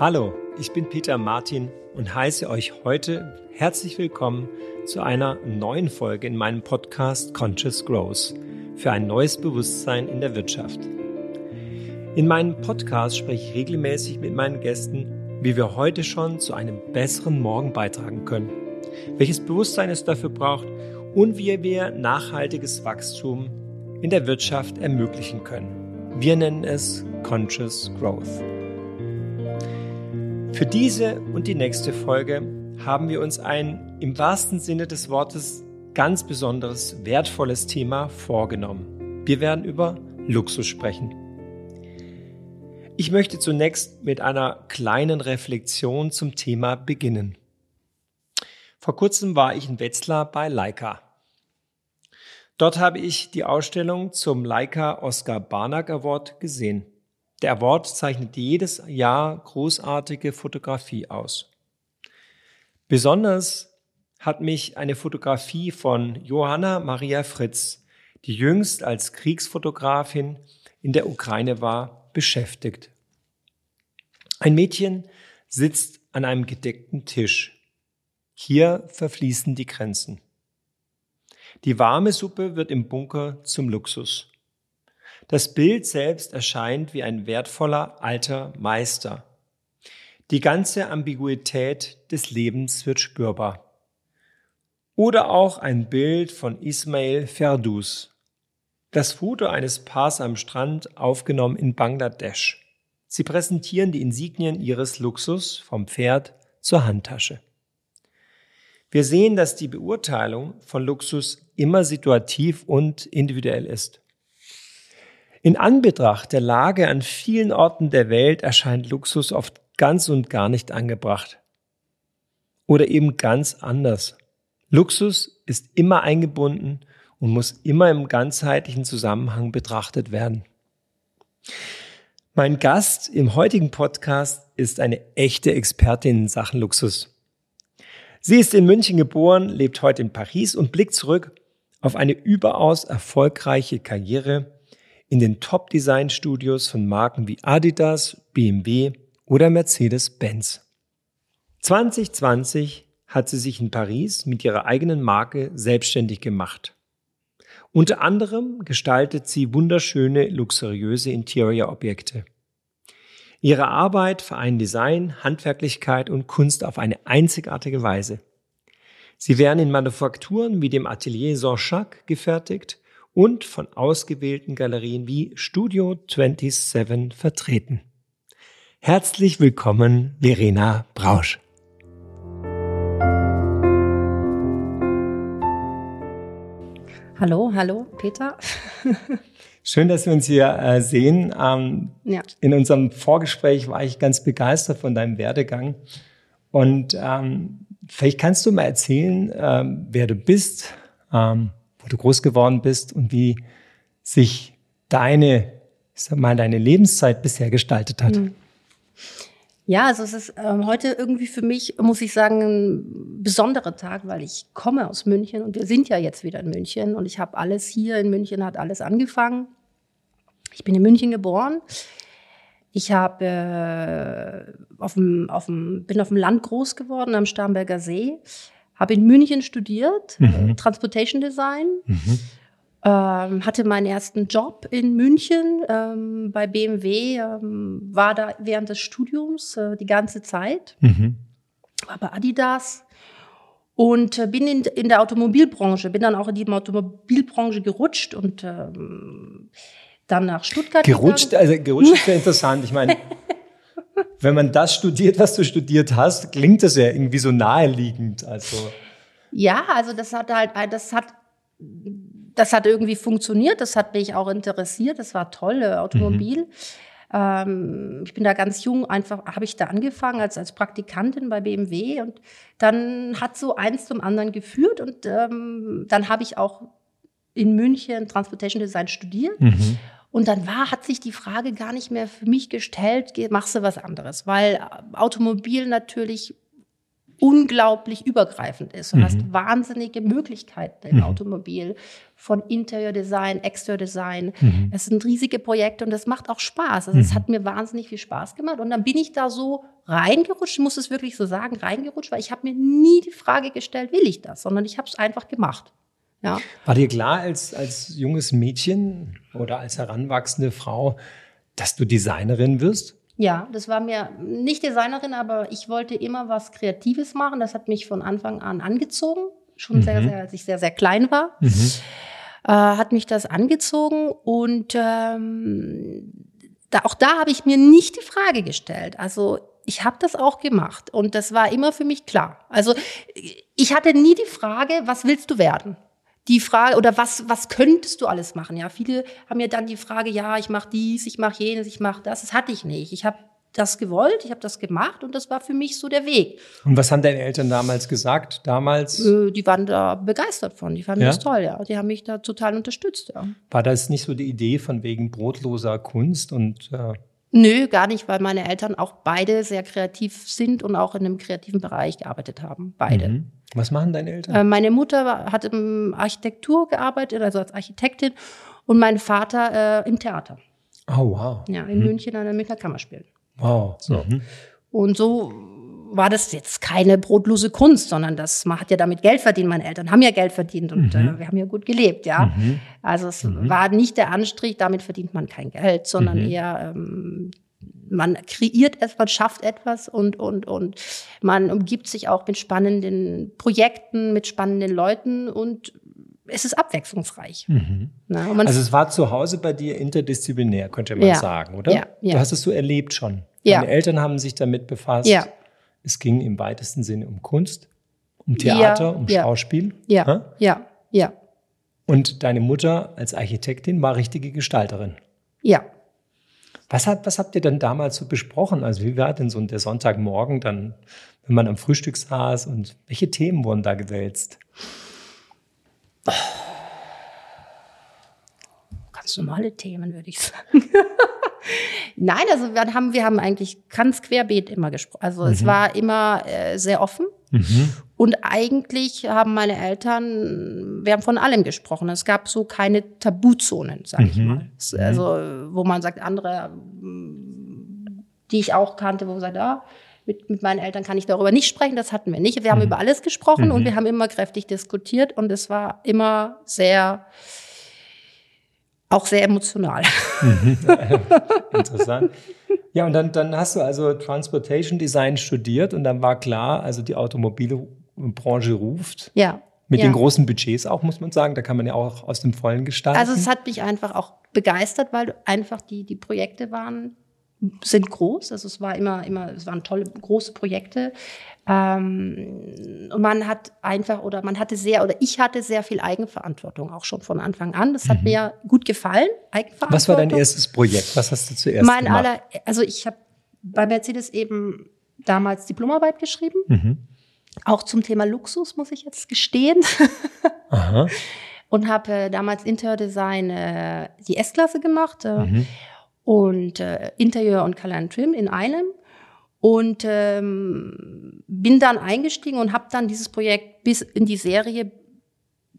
Hallo, ich bin Peter Martin und heiße euch heute herzlich willkommen zu einer neuen Folge in meinem Podcast Conscious Growth für ein neues Bewusstsein in der Wirtschaft. In meinem Podcast spreche ich regelmäßig mit meinen Gästen, wie wir heute schon zu einem besseren Morgen beitragen können, welches Bewusstsein es dafür braucht und wie wir nachhaltiges Wachstum in der Wirtschaft ermöglichen können. Wir nennen es Conscious Growth. Für diese und die nächste Folge haben wir uns ein im wahrsten Sinne des Wortes ganz besonderes, wertvolles Thema vorgenommen. Wir werden über Luxus sprechen. Ich möchte zunächst mit einer kleinen Reflexion zum Thema beginnen. Vor kurzem war ich in Wetzlar bei Leica. Dort habe ich die Ausstellung zum Leica Oscar Barnack Award gesehen. Der Award zeichnet jedes Jahr großartige Fotografie aus. Besonders hat mich eine Fotografie von Johanna Maria Fritz, die jüngst als Kriegsfotografin in der Ukraine war, beschäftigt. Ein Mädchen sitzt an einem gedeckten Tisch. Hier verfließen die Grenzen. Die warme Suppe wird im Bunker zum Luxus. Das Bild selbst erscheint wie ein wertvoller alter Meister. Die ganze Ambiguität des Lebens wird spürbar. Oder auch ein Bild von Ismail Ferdus. Das Foto eines Paars am Strand aufgenommen in Bangladesch. Sie präsentieren die Insignien ihres Luxus vom Pferd zur Handtasche. Wir sehen, dass die Beurteilung von Luxus immer situativ und individuell ist. In Anbetracht der Lage an vielen Orten der Welt erscheint Luxus oft ganz und gar nicht angebracht. Oder eben ganz anders. Luxus ist immer eingebunden und muss immer im ganzheitlichen Zusammenhang betrachtet werden. Mein Gast im heutigen Podcast ist eine echte Expertin in Sachen Luxus. Sie ist in München geboren, lebt heute in Paris und blickt zurück auf eine überaus erfolgreiche Karriere in den Top-Design-Studios von Marken wie Adidas, BMW oder Mercedes-Benz. 2020 hat sie sich in Paris mit ihrer eigenen Marke selbstständig gemacht. Unter anderem gestaltet sie wunderschöne, luxuriöse Interior-Objekte. Ihre Arbeit vereint Design, Handwerklichkeit und Kunst auf eine einzigartige Weise. Sie werden in Manufakturen wie dem Atelier Jean-Jacques gefertigt und von ausgewählten Galerien wie Studio 27 vertreten. Herzlich willkommen, Verena Brausch. Hallo, hallo, Peter. Schön, dass wir uns hier äh, sehen. Ähm, ja. In unserem Vorgespräch war ich ganz begeistert von deinem Werdegang. Und ähm, vielleicht kannst du mal erzählen, ähm, wer du bist, ähm, wo du groß geworden bist und wie sich deine, ich sag mal, deine Lebenszeit bisher gestaltet hat. Hm. Ja, also es ist ähm, heute irgendwie für mich, muss ich sagen, ein besonderer Tag, weil ich komme aus München und wir sind ja jetzt wieder in München und ich habe alles hier in München, hat alles angefangen. Ich bin in München geboren. Ich habe äh, auf dem, auf dem, bin auf dem Land groß geworden, am Starnberger See habe in München studiert, mhm. Transportation Design. Mhm. Ähm, hatte meinen ersten Job in München ähm, bei BMW, ähm, war da während des Studiums äh, die ganze Zeit, mhm. war bei Adidas und äh, bin in, in der Automobilbranche, bin dann auch in die Automobilbranche gerutscht und ähm, dann nach Stuttgart. Gerutscht, gegangen. also gerutscht ist ja interessant. Ich meine, wenn man das studiert, was du studiert hast, klingt das ja irgendwie so naheliegend. Also ja, also das hat halt, das hat, das hat irgendwie funktioniert. Das hat mich auch interessiert. Das war toll, äh, Automobil. Mhm. Ähm, ich bin da ganz jung, einfach habe ich da angefangen als, als Praktikantin bei BMW und dann hat so eins zum anderen geführt und ähm, dann habe ich auch in München Transportation Design studiert. Mhm. Und dann war, hat sich die Frage gar nicht mehr für mich gestellt, machst du was anderes? Weil Automobil natürlich unglaublich übergreifend ist. Du mhm. hast wahnsinnige Möglichkeiten im mhm. Automobil von Interiordesign, Exteriordesign. Mhm. Es sind riesige Projekte und das macht auch Spaß. Also es mhm. hat mir wahnsinnig viel Spaß gemacht und dann bin ich da so reingerutscht, ich muss es wirklich so sagen, reingerutscht, weil ich habe mir nie die Frage gestellt, will ich das, sondern ich habe es einfach gemacht. Ja. War dir klar als, als junges Mädchen oder als heranwachsende Frau, dass du Designerin wirst? Ja, das war mir nicht Designerin, aber ich wollte immer was Kreatives machen. Das hat mich von Anfang an angezogen. Schon mhm. sehr, sehr, als ich sehr, sehr klein war. Mhm. Äh, hat mich das angezogen und ähm, da, auch da habe ich mir nicht die Frage gestellt. Also ich habe das auch gemacht und das war immer für mich klar. Also ich hatte nie die Frage, was willst du werden? Die Frage, oder was, was könntest du alles machen? Ja, viele haben ja dann die Frage, ja, ich mache dies, ich mache jenes, ich mache das. Das hatte ich nicht. Ich habe das gewollt, ich habe das gemacht und das war für mich so der Weg. Und was haben deine Eltern damals gesagt? Damals? Äh, die waren da begeistert von, die fanden ja? das toll, ja. Die haben mich da total unterstützt, ja. War das nicht so die Idee von wegen brotloser Kunst und äh Nö, gar nicht, weil meine Eltern auch beide sehr kreativ sind und auch in einem kreativen Bereich gearbeitet haben. Beide. Mhm. Was machen deine Eltern? Äh, meine Mutter hat im Architektur gearbeitet, also als Architektin, und mein Vater äh, im Theater. Oh, wow. Ja, in mhm. München an der Münchner Kammerspiel. Wow. So. Mhm. Und so war das jetzt keine brotlose Kunst, sondern das, man hat ja damit Geld verdient. Meine Eltern haben ja Geld verdient und mhm. äh, wir haben ja gut gelebt, ja. Mhm. Also es mhm. war nicht der Anstrich, damit verdient man kein Geld, sondern mhm. eher ähm, man kreiert etwas, man schafft etwas und, und, und man umgibt sich auch mit spannenden Projekten, mit spannenden Leuten und es ist abwechslungsreich. Mhm. Na, also es war zu Hause bei dir interdisziplinär, könnte man ja. sagen, oder? Ja, ja. Du hast es so erlebt schon. Deine Eltern haben sich damit befasst. Ja. Es ging im weitesten Sinne um Kunst, um Theater, um Schauspiel. Ja, ha? ja, ja. Und deine Mutter als Architektin war richtige Gestalterin. Ja, was, hat, was habt ihr denn damals so besprochen? Also wie war denn so der Sonntagmorgen dann, wenn man am Frühstück saß und welche Themen wurden da gewälzt? Ganz normale Themen, würde ich sagen. Nein, also wir haben, wir haben eigentlich ganz querbeet immer gesprochen. Also mhm. es war immer äh, sehr offen. Mhm. Und eigentlich haben meine Eltern, wir haben von allem gesprochen. Es gab so keine Tabuzonen, sag ich mhm. mal. Mhm. Also, wo man sagt, andere, die ich auch kannte, wo man sagt, ah, mit, mit meinen Eltern kann ich darüber nicht sprechen, das hatten wir nicht. Wir haben mhm. über alles gesprochen und mhm. wir haben immer kräftig diskutiert und es war immer sehr, auch sehr emotional. Mhm. Interessant. Ja, und dann, dann hast du also Transportation Design studiert und dann war klar, also die Automobilbranche ruft. Ja. Mit ja. den großen Budgets auch, muss man sagen. Da kann man ja auch aus dem Vollen gestalten. Also es hat mich einfach auch begeistert, weil einfach die, die Projekte waren, sind groß. Also es war immer, immer, es waren tolle, große Projekte. Ähm, und man hat einfach oder man hatte sehr oder ich hatte sehr viel Eigenverantwortung auch schon von Anfang an. Das hat mhm. mir gut gefallen. Eigenverantwortung. Was war dein erstes Projekt? Was hast du zuerst mein gemacht? Aller, also ich habe bei Mercedes eben damals Diplomarbeit geschrieben. Mhm. Auch zum Thema Luxus, muss ich jetzt gestehen. Aha. Und habe äh, damals Interdesign äh, die S-Klasse gemacht äh, mhm. Und äh, Interieur und Color and Trim in einem und ähm, bin dann eingestiegen und habe dann dieses Projekt bis in die Serie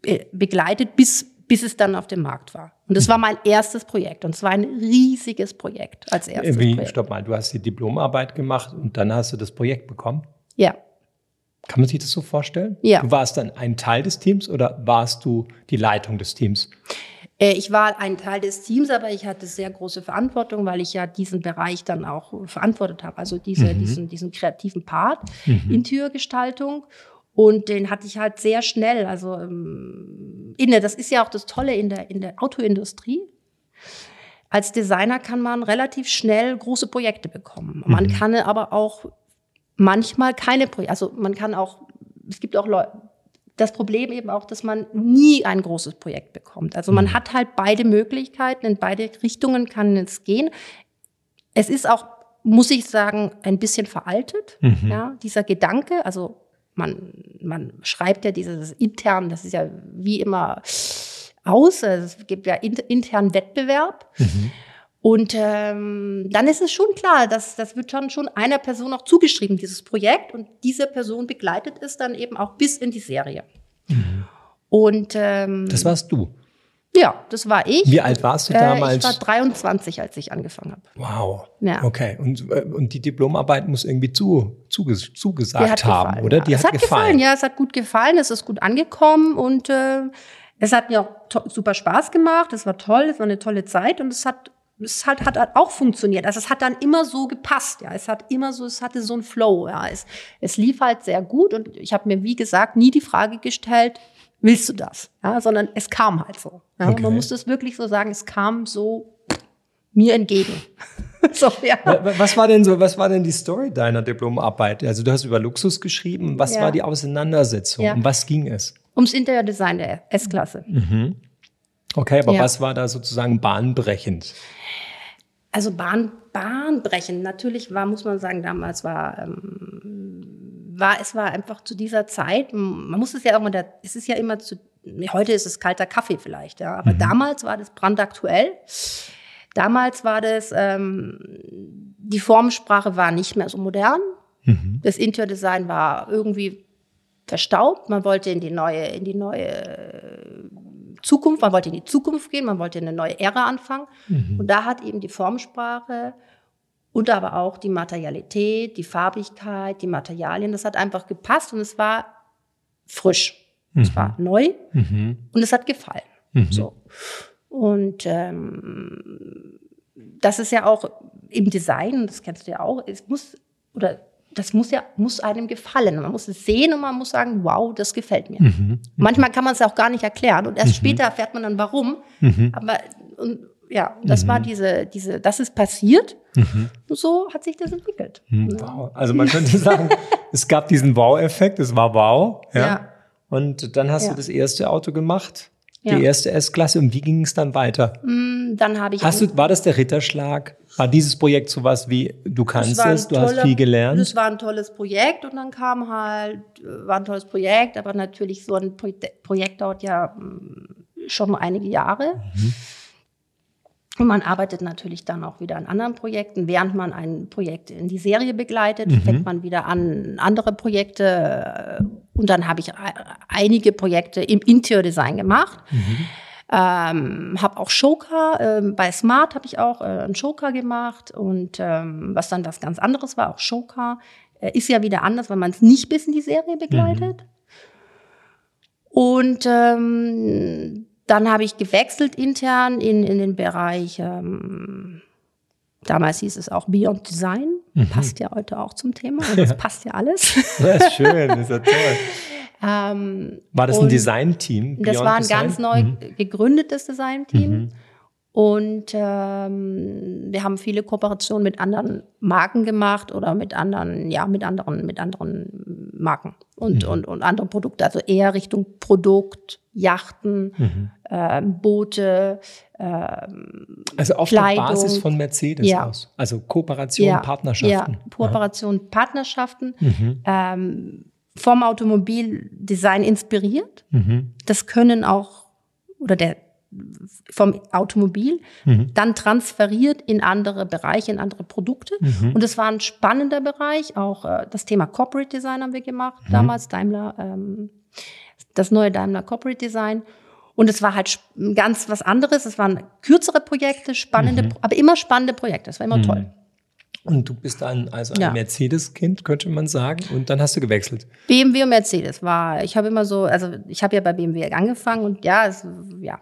be begleitet, bis bis es dann auf dem Markt war. Und das war mein erstes Projekt und es war ein riesiges Projekt als erstes Wie, Projekt. Stopp mal, du hast die Diplomarbeit gemacht und dann hast du das Projekt bekommen? Ja. Kann man sich das so vorstellen? Ja. Du warst dann ein Teil des Teams oder warst du die Leitung des Teams? Äh, ich war ein Teil des Teams, aber ich hatte sehr große Verantwortung, weil ich ja diesen Bereich dann auch verantwortet habe. Also diese, mhm. diesen, diesen kreativen Part, mhm. Interiorgestaltung. Und den hatte ich halt sehr schnell. Also ähm, inne, das ist ja auch das Tolle in der, in der Autoindustrie. Als Designer kann man relativ schnell große Projekte bekommen. Man mhm. kann aber auch manchmal keine Projekte, also man kann auch, es gibt auch Leute, das Problem eben auch, dass man nie ein großes Projekt bekommt. Also man mhm. hat halt beide Möglichkeiten, in beide Richtungen kann es gehen. Es ist auch, muss ich sagen, ein bisschen veraltet, mhm. ja, dieser Gedanke. Also man, man schreibt ja dieses intern, das ist ja wie immer aus. Es gibt ja internen Wettbewerb. Mhm. Und ähm, dann ist es schon klar, dass das wird schon, schon einer Person auch zugeschrieben, dieses Projekt. Und diese Person begleitet es dann eben auch bis in die Serie. Mhm. Und ähm, das warst du. Ja, das war ich. Wie alt warst du damals? Äh, ich war 23, als ich angefangen habe. Wow. Ja. Okay. Und, äh, und die Diplomarbeit muss irgendwie zu, zuges, zugesagt haben, gefallen, oder? Ja. Die es hat, hat gefallen. gefallen. Ja, es hat gut gefallen. Es ist gut angekommen und äh, es hat mir auch super Spaß gemacht. Es war toll. Es war eine tolle Zeit und es hat es hat, hat auch funktioniert. Also es hat dann immer so gepasst, ja. Es hat immer so, es hatte so einen Flow, ja. Es, es lief halt sehr gut und ich habe mir, wie gesagt, nie die Frage gestellt, willst du das? Ja, sondern es kam halt so. Ja? Okay. Man muss das wirklich so sagen, es kam so mir entgegen. so, ja. Was war denn so, was war denn die Story deiner Diplomarbeit? Also du hast über Luxus geschrieben. Was ja. war die Auseinandersetzung? Um was ging es? Ums Interiordesign der S-Klasse. Mhm. Okay, aber was war da sozusagen bahnbrechend? Also Bahn, bahnbrechend. Natürlich war, muss man sagen, damals war ähm, war, es war einfach zu dieser Zeit, man muss es ja auch mal, es ist ja immer zu, heute ist es kalter Kaffee vielleicht, ja, aber mhm. damals war das brandaktuell. Damals war das, ähm, die Formsprache war nicht mehr so modern. Mhm. Das Interiordesign war irgendwie verstaubt. Man wollte in die neue, in die neue Zukunft, man wollte in die Zukunft gehen, man wollte eine neue Ära anfangen. Mhm. Und da hat eben die Formsprache und aber auch die Materialität, die Farbigkeit, die Materialien. Das hat einfach gepasst und es war frisch. Mhm. Es war neu mhm. und es hat gefallen. Mhm. So. Und ähm, das ist ja auch im Design, das kennst du ja auch, es muss, oder das muss ja, muss einem gefallen. Man muss es sehen und man muss sagen, wow, das gefällt mir. Mhm. Manchmal kann man es auch gar nicht erklären und erst mhm. später erfährt man dann warum. Mhm. Aber, und, ja, das mhm. war diese, diese, das ist passiert. Mhm. Und so hat sich das entwickelt. Mhm. Wow. Also man könnte sagen, es gab diesen Wow-Effekt, es war wow. Ja. ja. Und dann hast ja. du das erste Auto gemacht, ja. die erste S-Klasse. Und wie ging es dann weiter? Mm, dann habe ich. Hast du, war das der Ritterschlag? War dieses Projekt sowas wie, du kannst es, du toller, hast viel gelernt? Das war ein tolles Projekt und dann kam halt, war ein tolles Projekt, aber natürlich so ein Projekt dauert ja mm, schon einige Jahre. Mhm. Und man arbeitet natürlich dann auch wieder an anderen Projekten. Während man ein Projekt in die Serie begleitet, mhm. fängt man wieder an andere Projekte. Und dann habe ich einige Projekte im Interior-Design gemacht. Mhm. Ähm, habe auch Shoka, äh, bei Smart habe ich auch äh, einen Shoka gemacht und ähm, was dann was ganz anderes war, auch Shoka. Äh, ist ja wieder anders, weil man es nicht bis in die Serie begleitet. Mhm. Und ähm, dann habe ich gewechselt intern in, in den Bereich, ähm, damals hieß es auch Beyond Design. Mhm. Passt ja heute auch zum Thema. Also das passt ja alles. Das ist schön, das ist ja toll. Ähm, war das ein Design-Team? Das war ein Design? ganz neu mhm. gegründetes Design-Team. Mhm. Und ähm, wir haben viele Kooperationen mit anderen Marken gemacht oder mit anderen, ja, mit anderen, mit anderen Marken und, mhm. und, und andere Produkte. Also eher Richtung Produkt, Yachten, mhm. äh, Boote, äh, Also auf Kleidung. der Basis von Mercedes ja. aus. Also Kooperation, ja. Partnerschaften. Ja, Kooperation, Aha. Partnerschaften. Mhm. Ähm, vom Automobildesign inspiriert. Mhm. Das können auch, oder der vom Automobil, mhm. dann transferiert in andere Bereiche, in andere Produkte. Mhm. Und es war ein spannender Bereich. Auch äh, das Thema Corporate Design haben wir gemacht, mhm. damals Daimler, ähm, das neue Daimler Corporate Design. Und es war halt ganz was anderes. Es waren kürzere Projekte, spannende, mhm. aber immer spannende Projekte. Das war immer mhm. toll. Und du bist dann also ein ja. Mercedes-Kind, könnte man sagen. Und dann hast du gewechselt. BMW und Mercedes war, ich habe immer so, also ich habe ja bei BMW angefangen und ja, es, ja,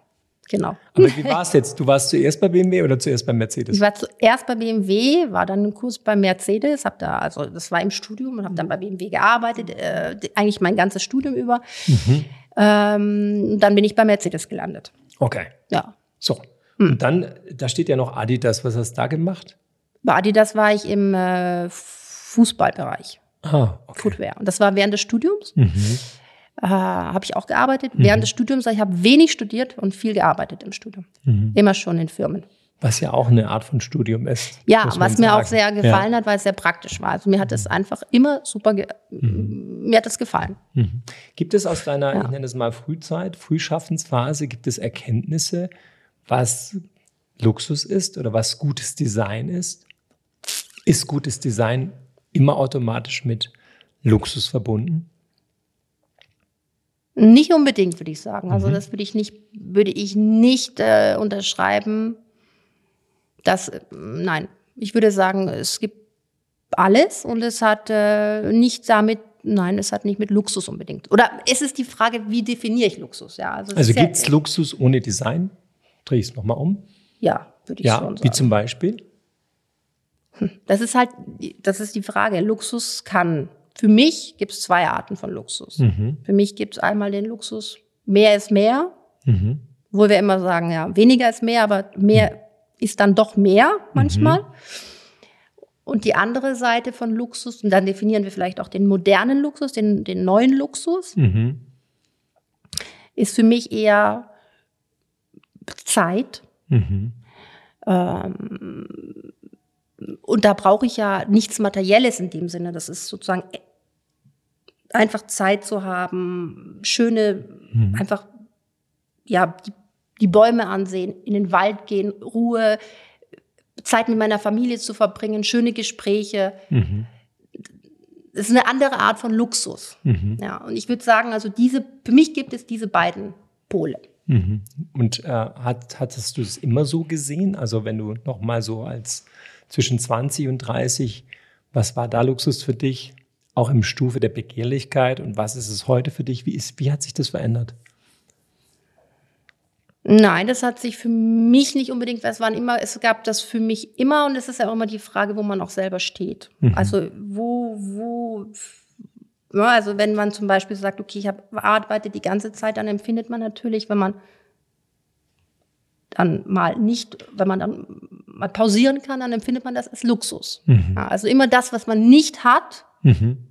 Genau. Aber wie war es jetzt? Du warst zuerst bei BMW oder zuerst bei Mercedes? Ich war zuerst bei BMW, war dann ein Kurs bei Mercedes, habe da, also das war im Studium und habe dann bei BMW gearbeitet, äh, eigentlich mein ganzes Studium über. Mhm. Ähm, dann bin ich bei Mercedes gelandet. Okay. Ja. So. Mhm. Und dann, da steht ja noch Adidas. Was hast du da gemacht? Bei Adidas war ich im äh, Fußballbereich. Ah, okay. Footwear. Und das war während des Studiums. Mhm äh, habe ich auch gearbeitet. Mhm. Während des Studiums, ich habe wenig studiert und viel gearbeitet im Studium. Mhm. Immer schon in Firmen. Was ja auch eine Art von Studium ist. Ja, was mir auch sehr gefallen ja. hat, weil es sehr praktisch war. Also mir hat es einfach immer super, mhm. mir hat es gefallen. Mhm. Gibt es aus deiner, ja. ich nenne es mal Frühzeit, Frühschaffensphase, gibt es Erkenntnisse, was Luxus ist oder was gutes Design ist? Ist gutes Design immer automatisch mit Luxus verbunden? Nicht unbedingt, würde ich sagen. Also mhm. das würde ich nicht, würde ich nicht äh, unterschreiben. Dass, äh, nein, ich würde sagen, es gibt alles und es hat äh, nicht damit, nein, es hat nicht mit Luxus unbedingt. Oder es ist die Frage, wie definiere ich Luxus? Ja, also also gibt es Luxus ohne Design? Dreh ich es nochmal um. Ja, würde ich ja, schon sagen. Wie zum Beispiel? Hm, das ist halt, das ist die Frage. Luxus kann. Für mich gibt es zwei Arten von Luxus. Mhm. Für mich gibt es einmal den Luxus, mehr ist mehr, mhm. wo wir immer sagen, ja, weniger ist mehr, aber mehr mhm. ist dann doch mehr manchmal. Mhm. Und die andere Seite von Luxus, und dann definieren wir vielleicht auch den modernen Luxus, den, den neuen Luxus, mhm. ist für mich eher Zeit. Mhm. Ähm, und da brauche ich ja nichts Materielles in dem Sinne. Das ist sozusagen einfach Zeit zu haben, schöne, mhm. einfach, ja, die, die Bäume ansehen, in den Wald gehen, Ruhe, Zeit mit meiner Familie zu verbringen, schöne Gespräche. Mhm. Das ist eine andere Art von Luxus. Mhm. Ja, und ich würde sagen, also diese, für mich gibt es diese beiden Pole. Mhm. Und äh, hat, hattest du es immer so gesehen? Also wenn du noch mal so als zwischen 20 und 30, was war da Luxus für dich? Auch im Stufe der Begehrlichkeit und was ist es heute für dich? Wie, ist, wie hat sich das verändert? Nein, das hat sich für mich nicht unbedingt, es waren immer, es gab das für mich immer und es ist ja auch immer die Frage, wo man auch selber steht. Mhm. Also wo, wo, ja, also wenn man zum Beispiel sagt, okay, ich habe arbeite die ganze Zeit, dann empfindet man natürlich, wenn man dann mal nicht, wenn man dann mal pausieren kann, dann empfindet man das als Luxus. Mhm. Ja, also immer das, was man nicht hat, mhm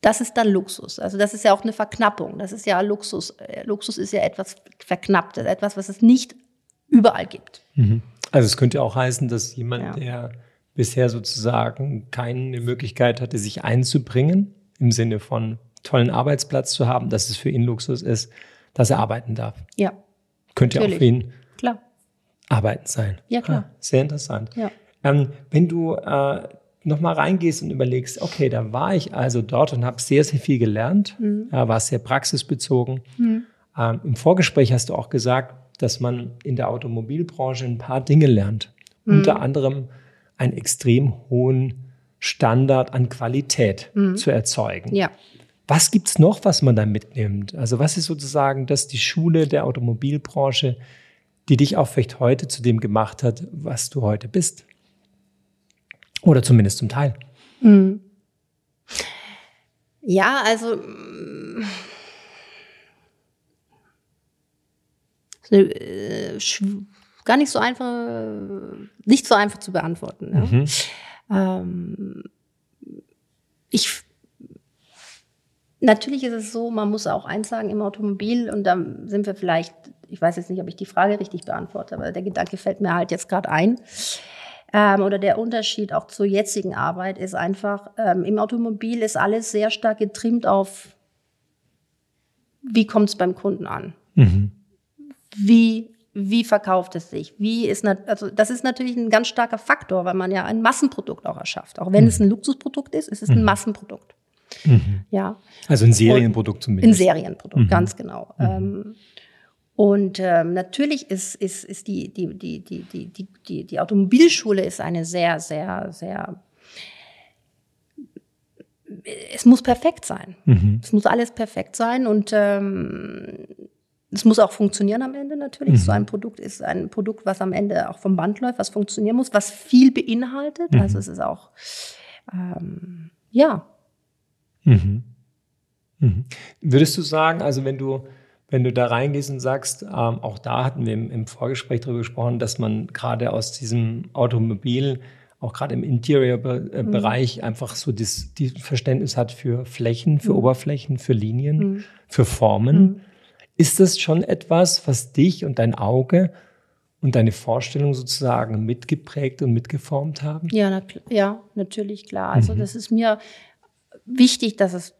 das ist dann Luxus. Also das ist ja auch eine Verknappung. Das ist ja Luxus. Äh, Luxus ist ja etwas Verknapptes, etwas, was es nicht überall gibt. Mhm. Also es könnte auch heißen, dass jemand, ja. der bisher sozusagen keine Möglichkeit hatte, sich einzubringen, im Sinne von tollen Arbeitsplatz zu haben, dass es für ihn Luxus ist, dass er arbeiten darf. Ja. Könnte Natürlich. auch für ihn klar. arbeiten sein. Ja, klar. Ah, sehr interessant. Ja. Ähm, wenn du äh, nochmal reingehst und überlegst, okay, da war ich also dort und habe sehr, sehr viel gelernt, mhm. ja, war sehr praxisbezogen. Mhm. Ähm, Im Vorgespräch hast du auch gesagt, dass man in der Automobilbranche ein paar Dinge lernt. Mhm. Unter anderem einen extrem hohen Standard an Qualität mhm. zu erzeugen. Ja. Was gibt's noch, was man da mitnimmt? Also was ist sozusagen das die Schule der Automobilbranche, die dich auch vielleicht heute zu dem gemacht hat, was du heute bist? Oder zumindest zum Teil. Mhm. Ja, also äh, gar nicht so einfach, nicht so einfach zu beantworten. Ja? Mhm. Ähm, ich natürlich ist es so, man muss auch eins sagen im Automobil und da sind wir vielleicht, ich weiß jetzt nicht, ob ich die Frage richtig beantworte, aber der Gedanke fällt mir halt jetzt gerade ein. Ähm, oder der Unterschied auch zur jetzigen Arbeit ist einfach, ähm, im Automobil ist alles sehr stark getrimmt auf, wie kommt es beim Kunden an? Mhm. Wie, wie verkauft es sich? Wie ist, also das ist natürlich ein ganz starker Faktor, weil man ja ein Massenprodukt auch erschafft. Auch wenn mhm. es ein Luxusprodukt ist, ist es ein mhm. Massenprodukt. Mhm. Ja. Also ein Serienprodukt zumindest. Ein Serienprodukt, mhm. ganz genau. Mhm. Ähm, und ähm, natürlich ist, ist, ist die, die, die, die, die, die, die Automobilschule ist eine sehr, sehr, sehr es muss perfekt sein. Mhm. Es muss alles perfekt sein und ähm, es muss auch funktionieren am Ende natürlich. Mhm. So ein Produkt ist ein Produkt, was am Ende auch vom Band läuft, was funktionieren muss, was viel beinhaltet. Mhm. Also es ist auch, ähm, ja. Mhm. Mhm. Würdest du sagen, also wenn du wenn du da reingehst und sagst, ähm, auch da hatten wir im, im Vorgespräch darüber gesprochen, dass man gerade aus diesem Automobil, auch gerade im Interior-Bereich, mhm. einfach so das, die Verständnis hat für Flächen, für mhm. Oberflächen, für Linien, mhm. für Formen. Mhm. Ist das schon etwas, was dich und dein Auge und deine Vorstellung sozusagen mitgeprägt und mitgeformt haben? Ja, na, ja natürlich, klar. Also mhm. das ist mir wichtig, dass es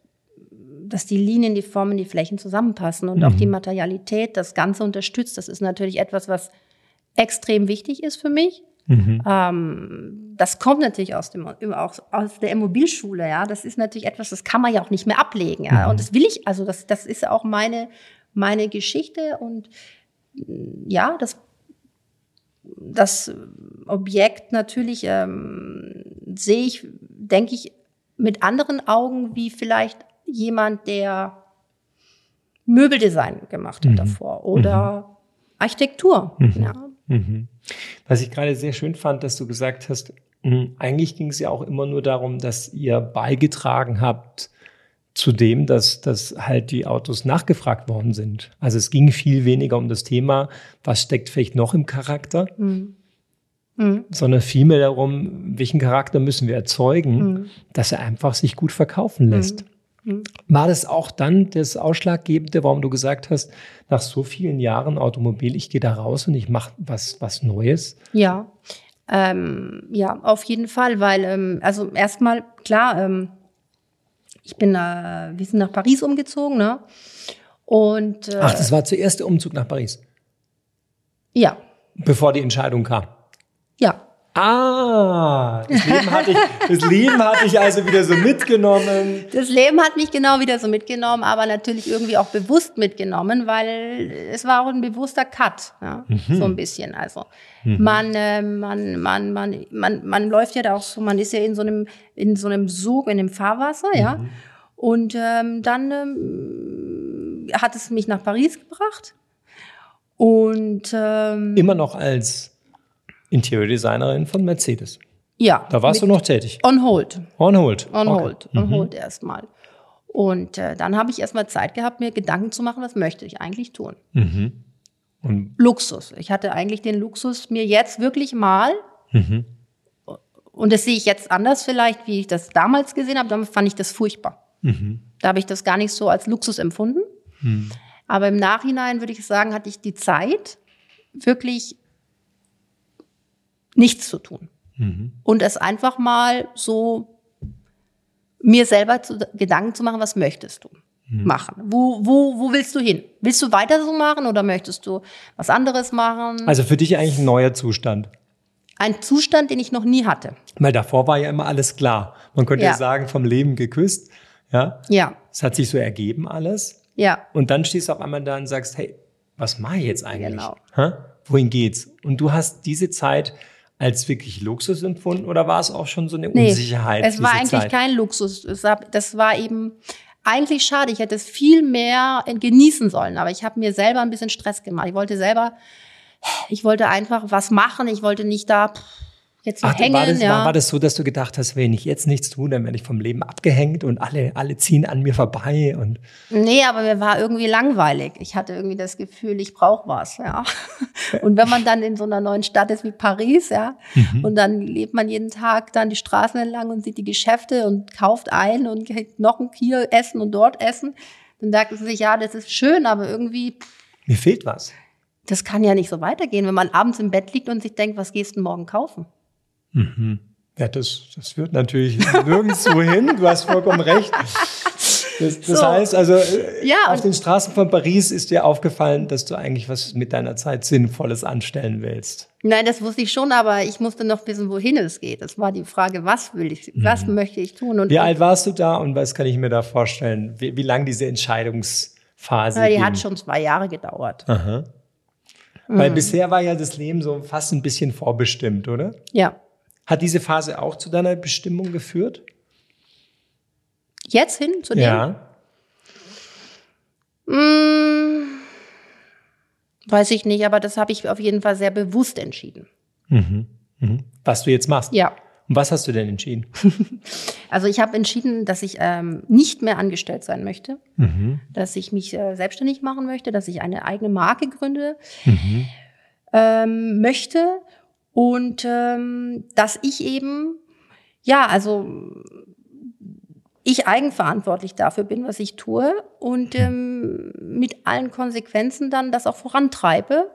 dass die Linien, die Formen, die Flächen zusammenpassen und mhm. auch die mhm. Materialität das Ganze unterstützt. Das ist natürlich etwas, was extrem wichtig ist für mich. Mhm. Ähm, das kommt natürlich aus, dem, aus, aus der Immobilschule, ja. Das ist natürlich etwas, das kann man ja auch nicht mehr ablegen, ja. Mhm. Und das will ich, also das, das ist auch meine, meine Geschichte und ja, das, das Objekt natürlich ähm, sehe ich, denke ich, mit anderen Augen wie vielleicht jemand, der Möbeldesign gemacht hat mhm. davor oder mhm. Architektur. Mhm. Ja. Mhm. Was ich gerade sehr schön fand, dass du gesagt hast, mh, eigentlich ging es ja auch immer nur darum, dass ihr beigetragen habt zu dem, dass, dass halt die Autos nachgefragt worden sind. Also es ging viel weniger um das Thema, was steckt vielleicht noch im Charakter, mhm. Mhm. sondern vielmehr darum, welchen Charakter müssen wir erzeugen, mhm. dass er einfach sich gut verkaufen lässt. War das auch dann das Ausschlaggebende, warum du gesagt hast, nach so vielen Jahren Automobil, ich gehe da raus und ich mache was, was Neues? Ja, ähm, ja, auf jeden Fall, weil, ähm, also erstmal, klar, ähm, ich bin, äh, wir sind nach Paris umgezogen, ne? Und, äh, Ach, das war zuerst der Umzug nach Paris? Ja. Bevor die Entscheidung kam? Ja. Ah, das Leben, hatte ich, das Leben hatte ich also wieder so mitgenommen. Das Leben hat mich genau wieder so mitgenommen, aber natürlich irgendwie auch bewusst mitgenommen, weil es war auch ein bewusster Cut, ja, mhm. so ein bisschen. Also mhm. man, äh, man, man, man, man, man läuft ja da auch so, man ist ja in so einem, in so einem Sog, in dem Fahrwasser, ja. Mhm. Und ähm, dann ähm, hat es mich nach Paris gebracht. Und ähm, immer noch als Interior-Designerin von Mercedes. Ja. Da warst du noch tätig. On hold. On hold. On okay. hold. On mhm. hold erstmal. Und äh, dann habe ich erstmal Zeit gehabt, mir Gedanken zu machen, was möchte ich eigentlich tun. Mhm. Und Luxus. Ich hatte eigentlich den Luxus, mir jetzt wirklich mal, mhm. und das sehe ich jetzt anders vielleicht, wie ich das damals gesehen habe, damals fand ich das furchtbar. Mhm. Da habe ich das gar nicht so als Luxus empfunden. Mhm. Aber im Nachhinein würde ich sagen, hatte ich die Zeit, wirklich nichts zu tun. Mhm. Und es einfach mal so mir selber zu, Gedanken zu machen, was möchtest du mhm. machen? Wo, wo, wo willst du hin? Willst du weiter so machen oder möchtest du was anderes machen? Also für dich eigentlich ein neuer Zustand. Ein Zustand, den ich noch nie hatte. Weil davor war ja immer alles klar. Man könnte ja, ja sagen, vom Leben geküsst. Ja. Ja. Es hat sich so ergeben alles. Ja. Und dann stehst du auf einmal da und sagst, hey, was mache ich jetzt eigentlich? Genau. Ha? Wohin geht's? Und du hast diese Zeit als wirklich Luxus empfunden oder war es auch schon so eine nee, Unsicherheit? Es war eigentlich Zeit? kein Luxus. Das war eben eigentlich schade. Ich hätte es viel mehr genießen sollen, aber ich habe mir selber ein bisschen Stress gemacht. Ich wollte selber, ich wollte einfach was machen. Ich wollte nicht da jetzt Ach, hängen. War das, ja. war, war das so, dass du gedacht hast, wenn ich jetzt nichts tue, dann werde ich vom Leben abgehängt und alle, alle ziehen an mir vorbei und. Nee, aber mir war irgendwie langweilig. Ich hatte irgendwie das Gefühl, ich brauche was, ja. Und wenn man dann in so einer neuen Stadt ist wie Paris, ja, mhm. und dann lebt man jeden Tag dann die Straßen entlang und sieht die Geschäfte und kauft ein und geht noch hier essen und dort essen, dann sagt man sich, ja, das ist schön, aber irgendwie. Mir fehlt was. Das kann ja nicht so weitergehen, wenn man abends im Bett liegt und sich denkt, was gehst du morgen kaufen? Mhm. Ja, das, das führt natürlich nirgendwo hin. Du hast vollkommen recht. Das, das so. heißt also, äh, ja, auf den Straßen von Paris ist dir aufgefallen, dass du eigentlich was mit deiner Zeit Sinnvolles anstellen willst. Nein, das wusste ich schon, aber ich musste noch wissen, wohin es geht. Das war die Frage, was will ich, mhm. was möchte ich tun? Und wie alt warst du da und was kann ich mir da vorstellen? Wie, wie lang diese Entscheidungsphase? Ja, die ging? hat schon zwei Jahre gedauert. Aha. Mhm. Weil bisher war ja das Leben so fast ein bisschen vorbestimmt, oder? Ja. Hat diese Phase auch zu deiner Bestimmung geführt? Jetzt hin zu dem? Ja. Hm, weiß ich nicht, aber das habe ich auf jeden Fall sehr bewusst entschieden. Mhm. Mhm. Was du jetzt machst? Ja. Und was hast du denn entschieden? also ich habe entschieden, dass ich ähm, nicht mehr angestellt sein möchte, mhm. dass ich mich äh, selbstständig machen möchte, dass ich eine eigene Marke gründe mhm. ähm, möchte und ähm, dass ich eben, ja, also ich eigenverantwortlich dafür bin, was ich tue und ähm, mit allen Konsequenzen dann das auch vorantreibe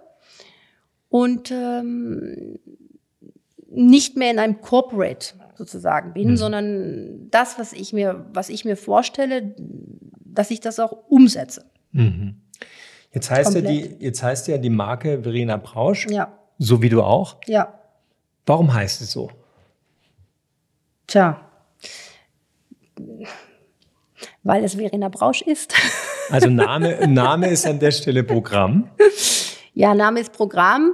und ähm, nicht mehr in einem Corporate sozusagen bin, mhm. sondern das, was ich mir, was ich mir vorstelle, dass ich das auch umsetze. Mhm. Jetzt heißt ja die, jetzt heißt ja die Marke Verena Brausch. Ja so wie du auch. Ja. Warum heißt es so? Tja. Weil es Verena Brausch ist. Also Name, Name ist an der Stelle Programm. Ja, Name ist Programm.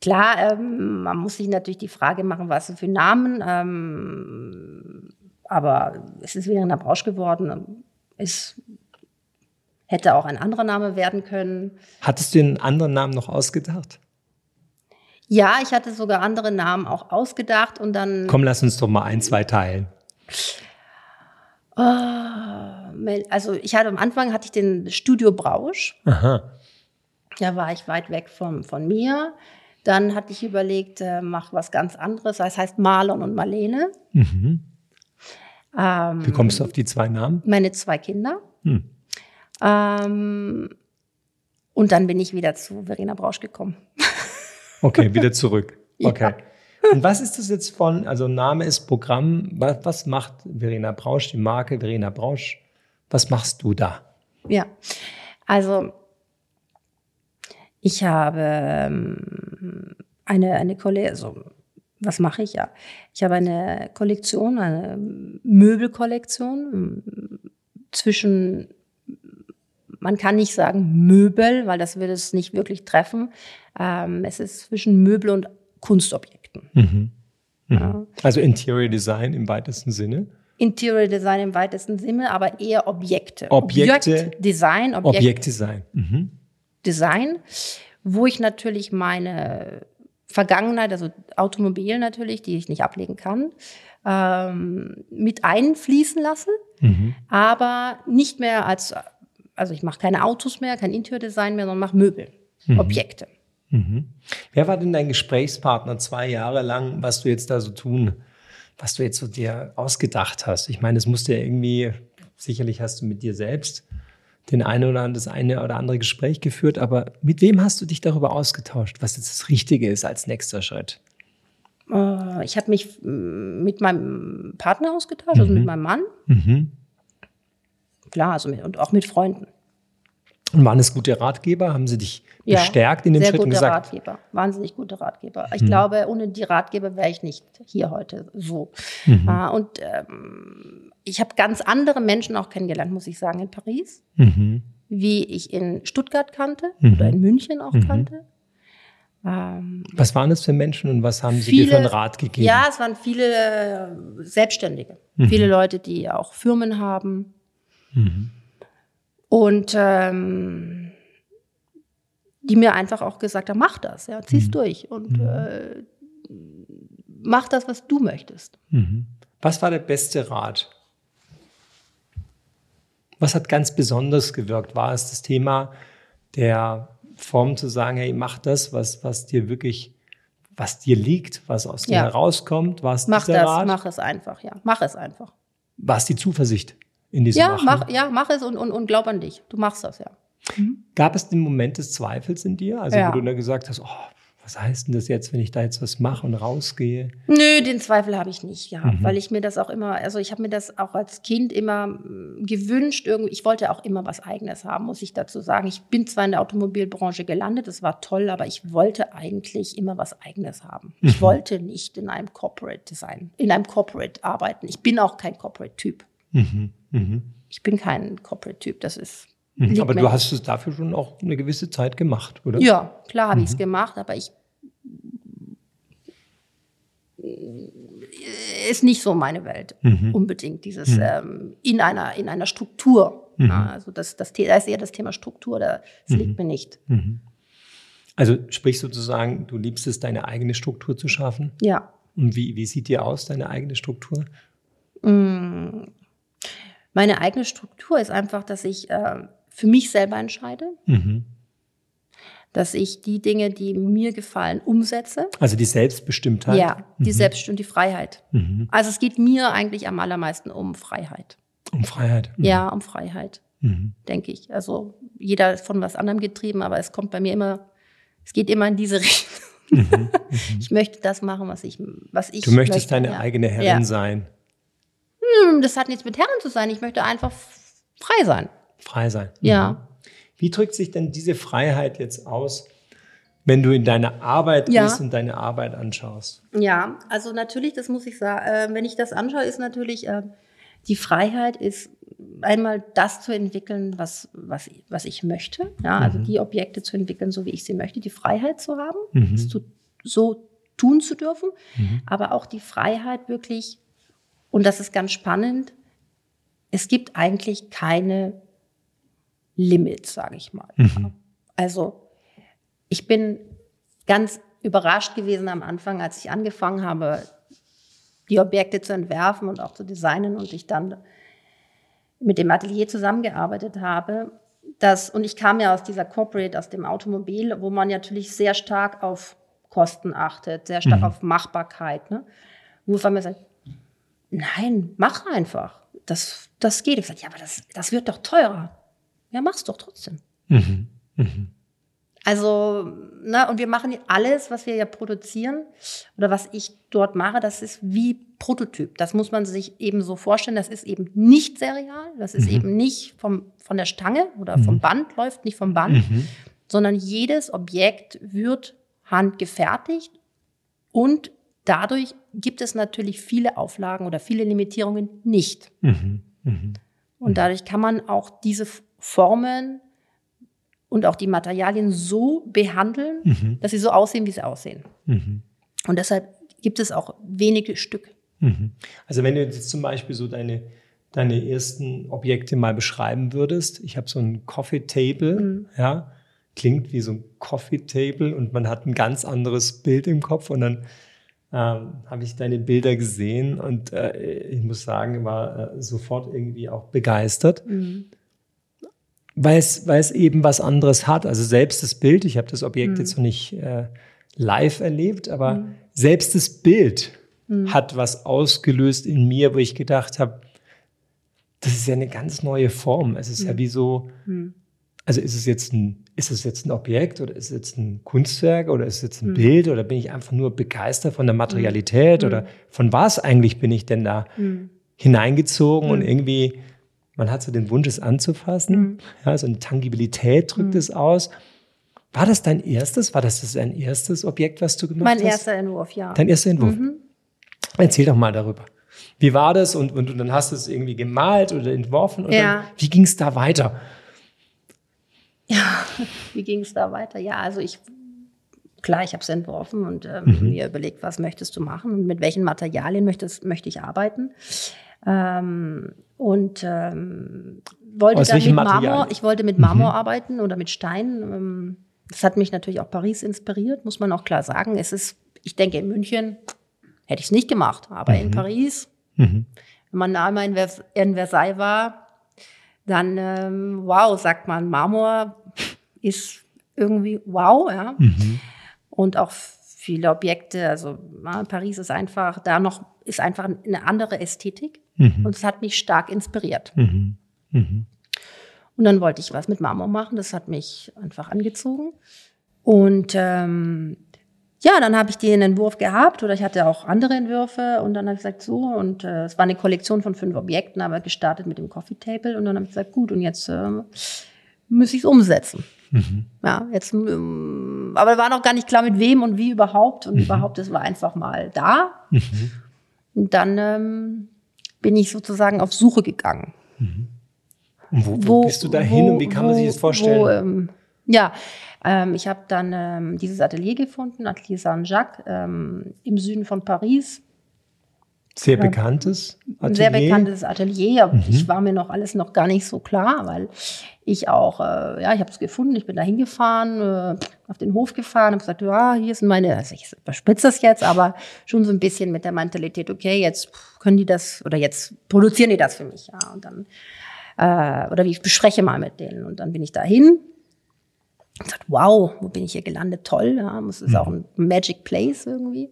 Klar, ähm, man muss sich natürlich die Frage machen, was für Namen. Ähm, aber es ist Verena Brausch geworden. Es hätte auch ein anderer Name werden können. Hattest du einen anderen Namen noch ausgedacht? Ja, ich hatte sogar andere Namen auch ausgedacht und dann. Komm, lass uns doch mal ein, zwei teilen. Oh, also ich hatte am Anfang hatte ich den Studio Brausch. Aha. Da war ich weit weg vom, von mir. Dann hatte ich überlegt, äh, mach was ganz anderes. Das heißt Marlon und Marlene. Mhm. Ähm, Wie kommst du auf die zwei Namen? meine zwei Kinder. Hm. Ähm, und dann bin ich wieder zu Verena Brausch gekommen. Okay, wieder zurück. Ja. Okay. Und was ist das jetzt von, also Name ist Programm, was, was macht Verena Brausch, die Marke Verena Brausch? Was machst du da? Ja, also ich habe ähm, eine, eine Kollektion, also, was mache ich ja? Ich habe eine Kollektion, eine Möbelkollektion ähm, zwischen, man kann nicht sagen Möbel, weil das würde es nicht wirklich treffen. Ähm, es ist zwischen Möbel und Kunstobjekten. Mhm. Ja. Also Interior Design im weitesten Sinne. Interior Design im weitesten Sinne, aber eher Objekte. Objekte. Objektdesign, Objekt, Objektdesign. Mhm. Design, wo ich natürlich meine Vergangenheit, also Automobil natürlich, die ich nicht ablegen kann, ähm, mit einfließen lasse, Mhm. aber nicht mehr als, also ich mache keine Autos mehr, kein Interiordesign mehr, sondern mache Möbel, Objekte. Mhm. Wer war denn dein Gesprächspartner zwei Jahre lang, was du jetzt da so tun, was du jetzt so dir ausgedacht hast? Ich meine, es musste ja irgendwie, sicherlich hast du mit dir selbst den eine oder das eine oder andere Gespräch geführt, aber mit wem hast du dich darüber ausgetauscht, was jetzt das Richtige ist als nächster Schritt? Äh, ich habe mich mm, mit meinem Partner ausgetauscht, also mit meinem Mann, Mhm. klar, also mit, und auch mit Freunden. Und waren es gute Ratgeber? Haben sie dich Ja, bestärkt in dem Sehr Schritt und gute gesagt, Ratgeber, wahnsinnig gute Ratgeber. Ich glaube, ohne die Ratgeber wäre ich nicht hier heute so. Mhm. Äh, und ähm, ich habe ganz andere Menschen auch kennengelernt, muss ich sagen, in Paris, mhm. wie ich in Stuttgart kannte Mhm. oder in München auch Mhm. kannte. Ähm, was waren das für Menschen und was haben sie dir für einen Rat gegeben? Ja, es waren viele äh, Selbstständige, Mhm. viele Leute, die auch Firmen haben. Mhm. Und ähm, die mir einfach auch gesagt haben, mach das, ja, zieh's Mhm. durch und äh, mach das, was du möchtest. Mhm. Was war der beste Rat? Was hat ganz besonders gewirkt? War es das Thema der Form zu sagen, hey, mach das, was, was dir wirklich, was dir liegt, was aus dir Ja. herauskommt? War es Mach das, Rat? mach es einfach, ja. Mach es einfach. War es die Zuversicht in diesem Ja, Machen? mach, ja, mach es und, und, und glaub an dich. Du machst das, ja. Gab es den Moment des Zweifels in dir? Also Ja. wo du dann gesagt hast, oh, was heißt denn das jetzt, wenn ich da jetzt was mache und rausgehe? Nö, den Zweifel habe ich nicht gehabt, Mhm. weil ich mir das auch immer, also ich habe mir das auch als Kind immer mm, gewünscht, irgendwie, ich wollte auch immer was Eigenes haben, muss ich dazu sagen. Ich bin zwar in der Automobilbranche gelandet, das war toll, aber ich wollte eigentlich immer was Eigenes haben. Ich Mhm. wollte nicht in einem Corporate Design, in einem Corporate arbeiten. Ich bin auch kein Corporate-Typ. Mhm. Mhm. Ich bin kein Corporate-Typ, das ist. Mhm. Aber du hast es dafür schon auch eine gewisse Zeit gemacht, oder? Ja, klar habe ich Mhm. es gemacht, aber ich ist nicht so meine Welt Mhm. unbedingt dieses ähm, in einer in einer Struktur. Mhm. Also das das da ist eher das Thema Struktur, da- das liegt mir nicht. Mhm. Also sprich sozusagen, du liebst es, deine eigene Struktur zu schaffen. Ja, Und wie, wie sieht die aus, deine eigene Struktur? Meine eigene Struktur ist einfach, dass ich äh, für mich selber entscheide, Mhm. dass ich die Dinge, die mir gefallen, umsetze. Also die Selbstbestimmtheit. Ja, die Mhm. Selbstbestimmung, die Freiheit. Mhm. Also es geht mir eigentlich am allermeisten um Freiheit. Um Freiheit. Mhm. Ja, um Freiheit. Mhm. denke ich. Also jeder ist von was anderem getrieben, aber es kommt bei mir immer, es geht immer in diese Richtung. Mhm. Ich möchte das machen, was ich, was ich Du möchtest möchte, deine ja. eigene Herrin Ja. sein, Das hat nichts mit Herren zu sein. Ich möchte einfach frei sein. frei sein. Ja. Mhm. Wie drückt sich denn diese Freiheit jetzt aus, wenn du in deine Arbeit Ja. bist und deine Arbeit anschaust? Ja, also natürlich, das muss ich sagen, äh, wenn ich das anschaue, ist natürlich äh, die Freiheit ist einmal das zu entwickeln, was, was, was ich möchte. Ja, also Mhm. die Objekte zu entwickeln, so wie ich sie möchte, die Freiheit zu haben, Mhm. es zu, so tun zu dürfen, Mhm. aber auch die Freiheit wirklich, und das ist ganz spannend, es gibt eigentlich keine Limits, sage ich mal. Mhm. Also ich bin ganz überrascht gewesen am Anfang, als ich angefangen habe, die Objekte zu entwerfen und auch zu designen und ich dann mit dem Atelier zusammengearbeitet habe. Dass, und ich kam ja aus dieser Corporate, aus dem Automobil, wo man natürlich sehr stark auf Kosten achtet, sehr stark Mhm. auf Machbarkeit. Ne? Wo es mir sagt, nein, mach einfach. Das, das geht. Ich sage, ja, aber das, das wird doch teurer. Ja, mach's doch trotzdem. Mhm. Mhm. Also, ne, und wir machen alles, was wir ja produzieren oder was ich dort mache, das ist wie Prototyp. Das muss man sich eben so vorstellen. Das ist eben nicht serial, das ist Mhm. eben nicht vom, von der Stange oder Mhm. vom Band, läuft nicht vom Band, Mhm. sondern jedes Objekt wird handgefertigt und dadurch gibt es natürlich viele Auflagen oder viele Limitierungen nicht. Mhm. Mhm. Und dadurch kann man auch diese Formen und auch die Materialien so behandeln, Mhm. dass sie so aussehen, wie sie aussehen. Mhm. Und deshalb gibt es auch wenige Stück. Mhm. Also wenn du jetzt zum Beispiel so deine, deine ersten Objekte mal beschreiben würdest, ich habe so ein Coffee Table, Mhm. ja, klingt wie so ein Coffee Table und man hat ein ganz anderes Bild im Kopf und dann ähm, habe ich deine Bilder gesehen und äh, ich muss sagen, war äh, sofort irgendwie auch begeistert, weil es, weil es eben was anderes hat. Also selbst das Bild, ich habe das Objekt jetzt noch nicht äh, live erlebt, aber selbst das Bild hat was ausgelöst in mir, wo ich gedacht habe, das ist ja eine ganz neue Form. Es ist ja wie so, also ist es jetzt ein, ist es jetzt ein Objekt oder ist es jetzt ein Kunstwerk oder ist es jetzt ein Bild oder bin ich einfach nur begeistert von der Materialität oder von was eigentlich bin ich denn da hineingezogen und irgendwie, man hat so den Wunsch, es anzufassen. Ja, so eine Tangibilität drückt es aus. War das dein erstes? War das dein erstes Objekt, was du gemacht Mein hast? erster Entwurf, ja. Dein erster Entwurf. Erzähl doch mal darüber. Wie war das? Und, und, und dann hast du es irgendwie gemalt oder entworfen? Und Ja. dann, wie ging es da weiter? Ja, wie ging es da weiter? Ja, also ich, klar, ich habe es entworfen und ähm, mir überlegt, was möchtest du machen und mit welchen Materialien möchtest, möchte ich arbeiten. Ähm, und ähm, wollte Aus dann mit Marmor, Material? ich wollte mit Marmor arbeiten oder mit Stein. Ähm, das hat mich natürlich auch Paris inspiriert, muss man auch klar sagen. Es ist, ich denke, in München hätte ich es nicht gemacht, aber in Paris, Mhm. wenn man einmal in, Vers in Versailles war, dann, ähm, wow, sagt man, Marmor ist irgendwie wow, ja. Mhm. Und auch viele Objekte, also na, Paris ist einfach, da noch, ist einfach eine andere Ästhetik. Mhm. Und es hat mich stark inspiriert. Mhm. Mhm. Und dann wollte ich was mit Marmor machen, das hat mich einfach angezogen. Und ähm, ja, dann habe ich den Entwurf gehabt oder ich hatte auch andere Entwürfe und dann habe ich gesagt, so, und äh, es war eine Kollektion von fünf Objekten, aber gestartet mit dem Coffee Table und dann habe ich gesagt, gut, und jetzt ähm, muss ich es umsetzen. Mhm. Ja, jetzt, ähm, aber war noch gar nicht klar, mit wem und wie überhaupt und überhaupt, es war einfach mal da. Mhm. Und dann ähm, bin ich sozusagen auf Suche gegangen. Und wo, wo, bist du da hin und wie kann man sich das vorstellen? Wo, ähm, ja, ähm, ich habe dann ähm, dieses Atelier gefunden, Atelier Saint-Jacques, ähm, im Süden von Paris. Sehr bekanntes Ein sehr Atelier. Mhm. bekanntes Atelier. aber Ich war mir noch alles noch gar nicht so klar, weil ich auch, äh, ja, ich habe es gefunden, ich bin da hingefahren, äh, auf den Hof gefahren, habe gesagt, ja, hier sind meine, also ich überspitze das jetzt, aber schon so ein bisschen mit der Mentalität, okay, jetzt können die das oder jetzt produzieren die das für mich, ja, und dann äh, oder wie ich bespreche mal mit denen und dann bin ich dahin und gesagt, wow, wo bin ich hier gelandet? Toll, ja, es ist auch ein Magic Place irgendwie.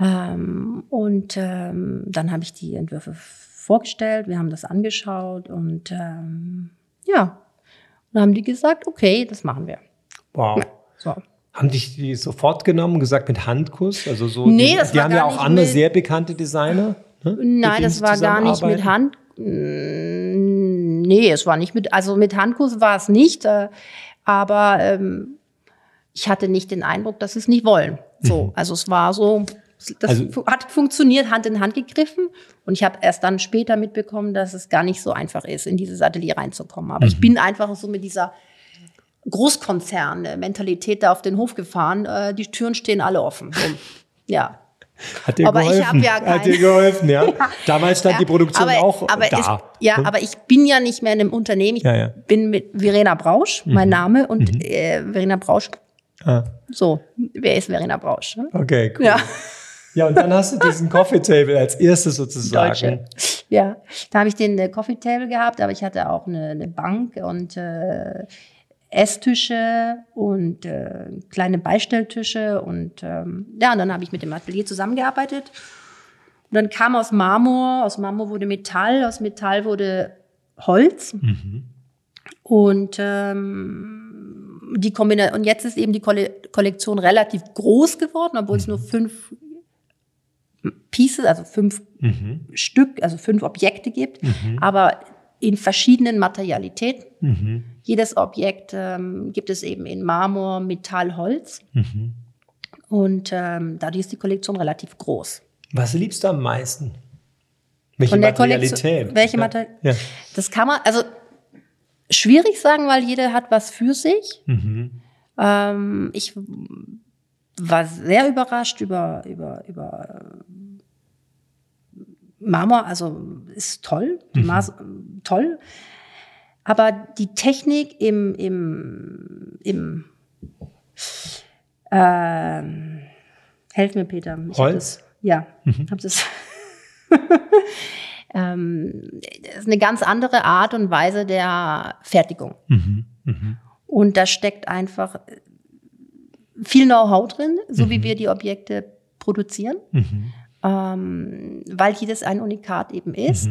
Ähm, und ähm, dann habe ich die Entwürfe vorgestellt, wir haben das angeschaut und ähm, ja, dann haben die gesagt, okay, das machen wir. Wow. So. Haben dich die sofort genommen und gesagt mit Handkuss? Also so, Nee, die, das die war haben ja gar auch nicht andere mit- sehr bekannte Designer. Ne? Nein, das war gar nicht mit. Hand. Nee, es war nicht mit, also mit Handkuss war es nicht, äh, aber ähm, ich hatte nicht den Eindruck, dass sie es nicht wollen. So, Mhm. also es war so, das Also- hat funktioniert, Hand in Hand gegriffen. Und ich habe erst dann später mitbekommen, dass es gar nicht so einfach ist, in dieses Atelier reinzukommen. Aber Mhm. ich bin einfach so mit dieser Großkonzern-Mentalität da auf den Hof gefahren. Äh, die Türen stehen alle offen. So, ja. Hat dir Aber ich geholfen? hab ja Hat kein- dir geholfen, ja. Damals stand die Produktion aber, auch aber da. Es, ja, Hm? aber ich bin ja nicht mehr in einem Unternehmen. Ich Ja, ja. bin mit Verena Brausch, mein Name. Und äh, Verena Brausch, Ah, so, wer ist Verena Brausch? Ne? okay, cool. Ja. Ja, und dann hast du diesen Coffee Table als erstes sozusagen. Deutsche. Ja, da habe ich den äh, Coffee Table gehabt, aber ich hatte auch eine, eine Bank und äh, Esstische und äh, kleine Beistelltische und ähm, ja, und dann habe ich mit dem Atelier zusammengearbeitet. Und dann kam aus Marmor, aus Marmor wurde Metall, aus Metall wurde Holz. Und ähm, die Kombina und jetzt ist eben die Kolle Kollektion relativ groß geworden, obwohl es nur fünf Pieces, also fünf Mhm. Stück, also fünf Objekte gibt, aber in verschiedenen Materialitäten. Mhm. Jedes Objekt ähm, gibt es eben in Marmor, Metall, Holz. Mhm. Und ähm, dadurch ist die Kollektion relativ groß. Was liebst du am meisten? Welche Von der Materialität? Welche Ja. Materi- Ja. Das kann man, also schwierig sagen, weil jeder hat was für sich. Mhm. Ähm, ich war sehr überrascht über, über, über äh, Marmor, also ist toll, Maß, toll. Aber die Technik im, im, im ähm, helf mir, Peter. Ich hab Holz? Das, ja, hab das. ähm, das ist eine ganz andere Art und Weise der Fertigung. Mhm. Mhm. Und da steckt einfach viel Know-how drin, so wie wir die Objekte produzieren, Mhm. ähm, weil jedes ein Unikat eben ist.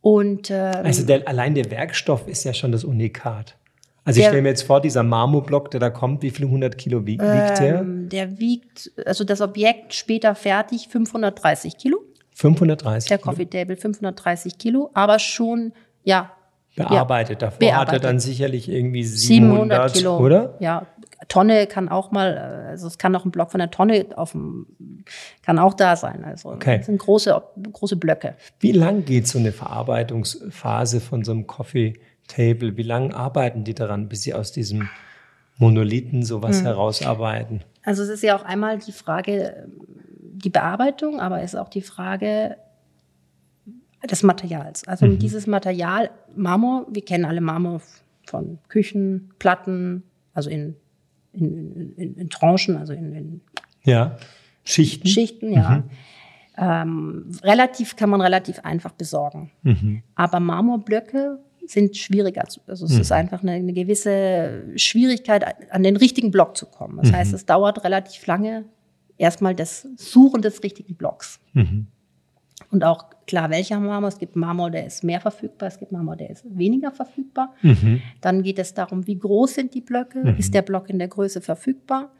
Und ähm, Also der, allein der Werkstoff ist ja schon das Unikat. Also ich Der- stelle mir jetzt vor, dieser Marmorblock, der da kommt, wie viele hundert Kilo wie, wiegt der? ähm, der wiegt, also das Objekt später fertig, 530 Kilo. 530 Der Coffee Table 530 Kilo, aber schon, ja, bearbeitet. Davor hat er bearbeitet. dann sicherlich irgendwie 700, 700 Kilo. oder? Ja, Tonne kann auch mal, äh, also es kann auch ein Block von der Tonne auf dem, kann auch da sein. Also Okay. das sind große, große Blöcke. Wie lang geht so eine Verarbeitungsphase von so einem Coffee Table? Wie lange arbeiten die daran, bis sie aus diesem Monolithen Hm. sowas herausarbeiten? Also es ist ja auch einmal die Frage, die Bearbeitung, aber es ist auch die Frage des Materials. Also dieses Material, Marmor, wir kennen alle Marmor von Küchen, Platten, also in, in, in, in Tranchen, also in, in Ja. Schichten? Schichten, ja. Ähm, relativ kann man relativ einfach besorgen. Mhm. Aber Marmorblöcke sind schwieriger. Also es ist einfach eine, eine gewisse Schwierigkeit, an den richtigen Block zu kommen. Das heißt, es dauert relativ lange erstmal das Suchen des richtigen Blocks. Mhm. Und auch klar, welcher Marmor. Es gibt Marmor, der ist mehr verfügbar, es gibt Marmor, der ist weniger verfügbar. Mhm. Dann geht es darum, wie groß sind die Blöcke? Ist der Block in der Größe verfügbar?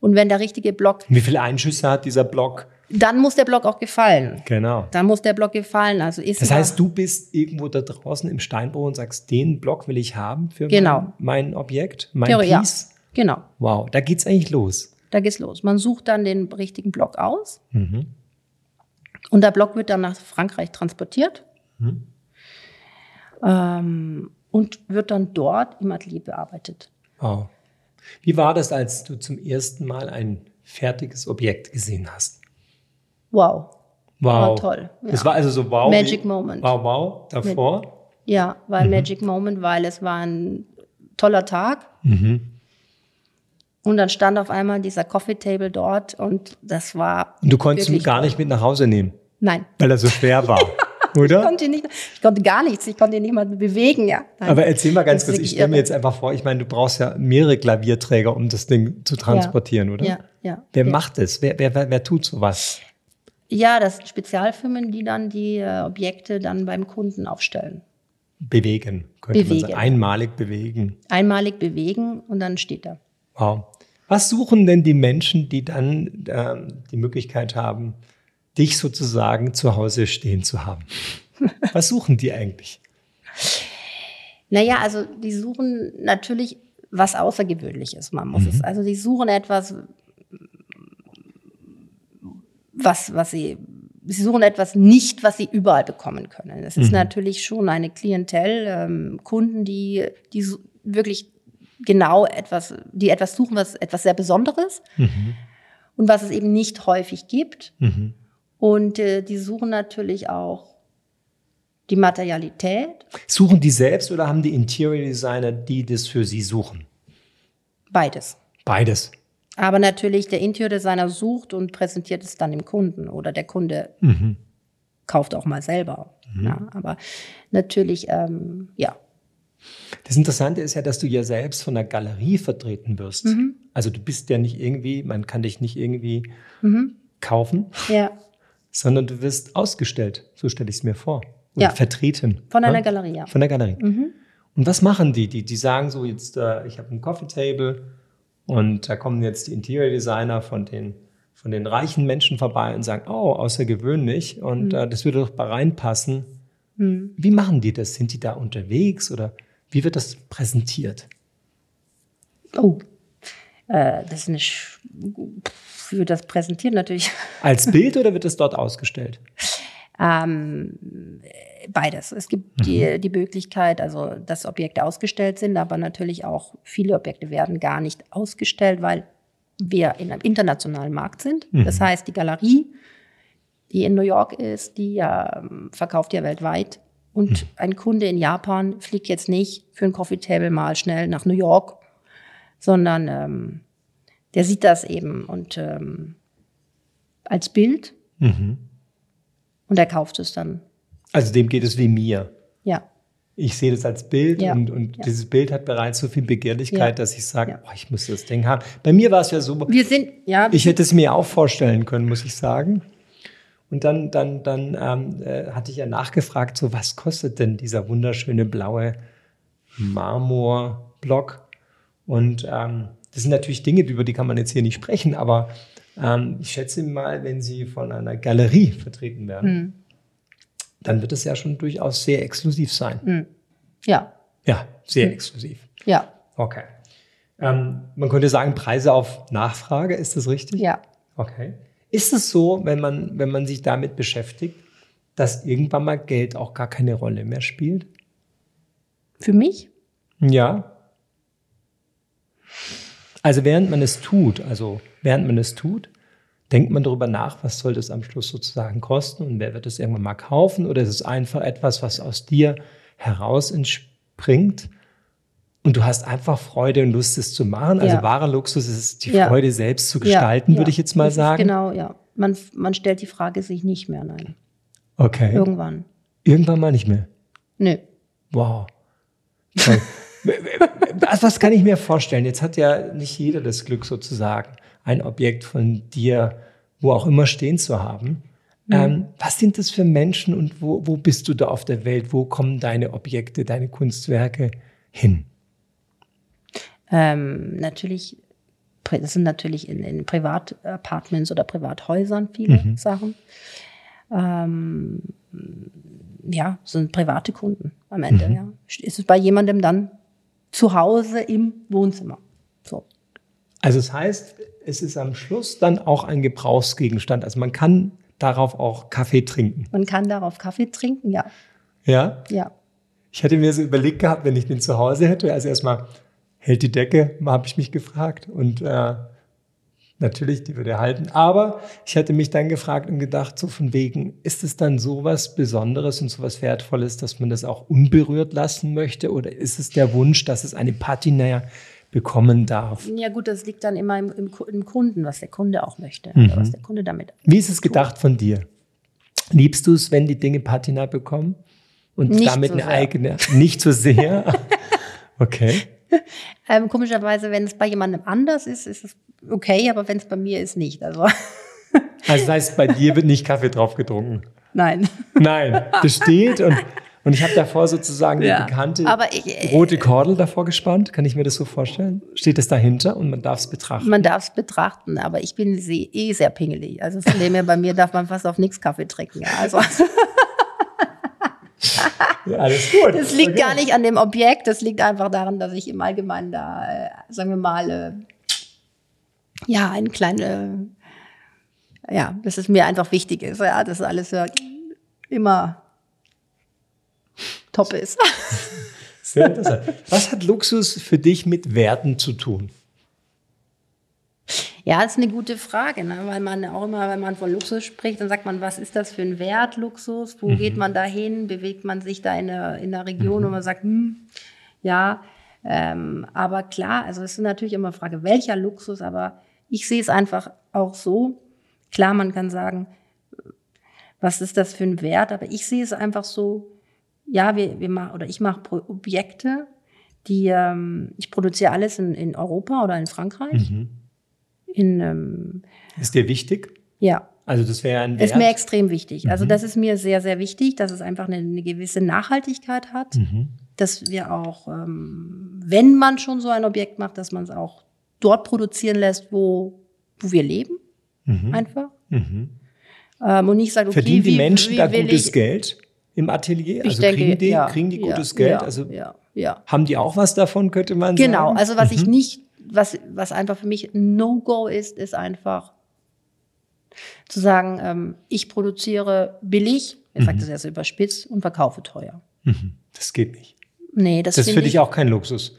Und wenn der richtige Block, Wie viele Einschüsse hat dieser Block? dann muss der Block auch gefallen. Genau. Dann muss der Block gefallen. Also ist Das heißt, du bist irgendwo da draußen im Steinbruch und sagst, den Block will ich haben für Genau. mein, mein Objekt, mein Theorie, ja. Piece. Genau, Wow, da geht's eigentlich los. da geht's los. Man sucht dann den richtigen Block aus Mhm. Und der Block wird dann nach Frankreich transportiert Mhm. ähm, und wird dann dort im Atelier bearbeitet. Wow. Wie war das, als du zum ersten Mal ein fertiges Objekt gesehen hast? Wow. Wow. War toll, Das ja. war also so wow. Magic wie- Moment. Wow, wow. Davor? Ja, war ein Magic Moment, weil es war ein toller Tag. Mhm. Und dann stand auf einmal dieser Coffee Table dort und das war. Und du konntest ihn gar nicht mit nach Hause nehmen, Nein, weil er so schwer war. ich Oder? konnte, ihn nicht, ich konnte gar nichts, ich konnte ihn nicht mal bewegen, ja. Nein. Aber erzähl mal ganz kurz, ich stelle mir jetzt einfach vor, ich meine, du brauchst ja mehrere Klavierträger, um das Ding zu transportieren, oder? Ja, ja. Wer ja. macht es? Wer, wer, wer, wer tut sowas? Ja, das sind Spezialfirmen, die dann die äh, Objekte dann beim Kunden aufstellen. Bewegen, könnte man Bewegen. sagen. Einmalig bewegen. Einmalig bewegen und dann steht er. Wow. Was suchen denn die Menschen, die dann ähm, die Möglichkeit haben, dich sozusagen zu Hause stehen zu haben? Was suchen die eigentlich? Naja, also die suchen natürlich was Außergewöhnliches. Man muss es. Also die suchen etwas, was, was sie, sie suchen etwas nicht, was sie überall bekommen können. Das ist natürlich schon eine Klientel, ähm, Kunden, die, die wirklich genau etwas, die etwas suchen, was etwas sehr Besonderes und was es eben nicht häufig gibt. Mhm. Und äh, die suchen natürlich auch die Materialität. Suchen die selbst oder haben die Interior Designer, die das für sie suchen? Beides. Beides. Aber natürlich, der Interior-Designer sucht und präsentiert es dann dem Kunden oder der Kunde Mhm. kauft auch mal selber. Ja, aber natürlich, ähm, ja. Das Interessante ist ja, dass du ja selbst von der Galerie vertreten wirst. Mhm. Also du bist ja nicht irgendwie, man kann dich nicht irgendwie kaufen, Ja, sondern du wirst ausgestellt. So stelle ich es mir vor. Oder Ja. vertreten. von einer ne? Galerie, ja. Von der Galerie. Und was machen die? Die, die sagen so, jetzt, äh, ich habe ein Coffee Table und da kommen jetzt die Interior Designer von den, von den reichen Menschen vorbei und sagen, oh, außergewöhnlich und äh, das würde doch bei reinpassen. Wie machen die das? Sind die da unterwegs oder wie wird das präsentiert? Oh, äh, das ist eine, Sch für das Präsentieren natürlich Als Bild oder wird es dort ausgestellt? ähm, beides. Es gibt die, die Möglichkeit, also dass Objekte ausgestellt sind, aber natürlich auch viele Objekte werden gar nicht ausgestellt, weil wir in einem internationalen Markt sind. Das heißt, die Galerie, die in New York ist, die ja, ähm, verkauft ja weltweit. Und ein Kunde in Japan fliegt jetzt nicht für ein Coffee Table mal schnell nach New York, sondern ähm, der sieht das eben und ähm, als Bild und er kauft es dann. Also dem geht es wie mir. Ja, Ich sehe das als Bild Ja. und, und Ja. dieses Bild hat bereits so viel Begehrlichkeit, Ja. dass ich sage, oh, ich muss das Ding haben. Bei mir war es ja so, wir sind ja ich hätte es mir auch vorstellen können, muss ich sagen. Und dann, dann, dann ähm, äh, hatte ich ja nachgefragt, so was kostet denn dieser wunderschöne blaue Marmorblock? Und ähm, das sind natürlich Dinge, über die kann man jetzt hier nicht sprechen, aber ähm, ich schätze mal, wenn Sie von einer Galerie vertreten werden, Hm. dann wird es ja schon durchaus sehr exklusiv sein. ja, Ja, sehr Hm. exklusiv. ja, Okay. Ähm, man könnte sagen, Preise auf Nachfrage, ist das richtig? ja. Okay. Ist es so, wenn man, wenn man sich damit beschäftigt, dass irgendwann mal Geld auch gar keine Rolle mehr spielt? Für mich? Ja. Also während man es tut, also während man es tut, denkt man darüber nach, was soll das am Schluss sozusagen kosten und wer wird es irgendwann mal kaufen oder ist es einfach etwas, was aus dir heraus entspringt und du hast einfach Freude und Lust, es zu machen. Also Ja. wahrer Luxus ist die Ja. Freude selbst zu gestalten, ja, würde ich jetzt mal Das sagen. Genau, ja. Man, man stellt die Frage sich nicht mehr, nein. Okay. Irgendwann. Irgendwann mal nicht mehr. Nö. Wow. Was, was kann ich mir vorstellen? Jetzt hat ja nicht jeder das Glück sozusagen, ein Objekt von dir, wo auch immer stehen zu haben. Ähm, was sind das für Menschen und wo, wo bist du da auf der Welt? Wo kommen deine Objekte, deine Kunstwerke hin? Ähm, natürlich, das sind natürlich in, in Privatapartments oder Privathäusern viele Sachen. Ähm, ja, sind private Kunden am Ende. Ja. Ist es bei jemandem dann zu Hause im Wohnzimmer? So. Also es heißt, es ist am Schluss dann auch ein Gebrauchsgegenstand. Also man kann darauf auch Kaffee trinken. Man kann darauf Kaffee trinken, ja. Ja? Ja. Ich hatte mir so überlegt gehabt, wenn ich den zu Hause hätte, also erstmal hält die Decke, habe ich mich gefragt. Und äh, natürlich, die würde halten. Aber ich hatte mich dann gefragt und gedacht, so von wegen, ist es dann sowas Besonderes und sowas Wertvolles, dass man das auch unberührt lassen möchte? Oder ist es der Wunsch, dass es eine Patina bekommen darf? Ja gut, das liegt dann immer im, im, im Kunden, was der Kunde auch möchte, oder was der Kunde damit. Wie ist es gedacht von dir? Liebst du es, wenn die Dinge Patina bekommen? Und Nicht damit so eine eigene, nicht so sehr? okay. Ähm, komischerweise, wenn es bei jemandem anders ist, ist es okay, aber wenn es bei mir ist, nicht. Also Also das heißt, bei dir wird nicht Kaffee drauf getrunken. nein. Nein, das steht und, und ich habe davor sozusagen Ja, die bekannte ich, äh, rote Kordel davor gespannt. Kann ich mir das so vorstellen? Steht das dahinter und man darf es betrachten? Man darf es betrachten, aber ich bin sie- eh sehr pingelig. Also von dem her, bei mir darf man fast auf nichts Kaffee trinken. Ja, also Ja, alles gut. Das liegt Okay. gar nicht an dem Objekt, das liegt einfach daran, dass ich im Allgemeinen da, äh, sagen wir mal, äh, ja, ein kleine, ja, dass es mir einfach wichtig ist, ja, dass alles ja immer top ist. Sehr interessant. Was hat Luxus für dich mit Werten zu tun? Ja, das ist eine gute Frage, ne? weil man auch immer, wenn man von Luxus spricht, dann sagt man, was ist das für ein Wert, Luxus? Wo geht man da hin? Bewegt man sich da in einer, in einer Region, wo man sagt, hm, ja, ähm, aber klar, also es ist natürlich immer eine Frage, welcher Luxus, aber ich sehe es einfach auch so. Klar, man kann sagen, was ist das für ein Wert, aber ich sehe es einfach so, ja, wir, wir machen, oder ich mache Objekte, die, ähm, ich produziere alles in, in Europa oder in Frankreich. In, ähm, Ist dir wichtig? ja, Also das wäre ein Wert. ist mir extrem wichtig. Also das ist mir sehr, sehr wichtig, dass es einfach eine, eine gewisse Nachhaltigkeit hat, dass wir auch, ähm, wenn man schon so ein Objekt macht, dass man es auch dort produzieren lässt, wo, wo wir leben, einfach. Ähm, und nicht sagt, okay, Verdienen die wie, Menschen wie da gutes ich, Geld im Atelier? Ich Also denke, kriegen die, ja, kriegen die ja, gutes Geld? Ja, Also ja, ja. haben die auch was davon, könnte man Genau, sagen? also was ich nicht, was, was einfach für mich ein No-Go ist, ist einfach zu sagen, ähm, ich produziere billig, ich sage das erst überspitzt, und verkaufe teuer. Das geht nicht. Nee, das, Das ist finde für dich ich, auch kein Luxus.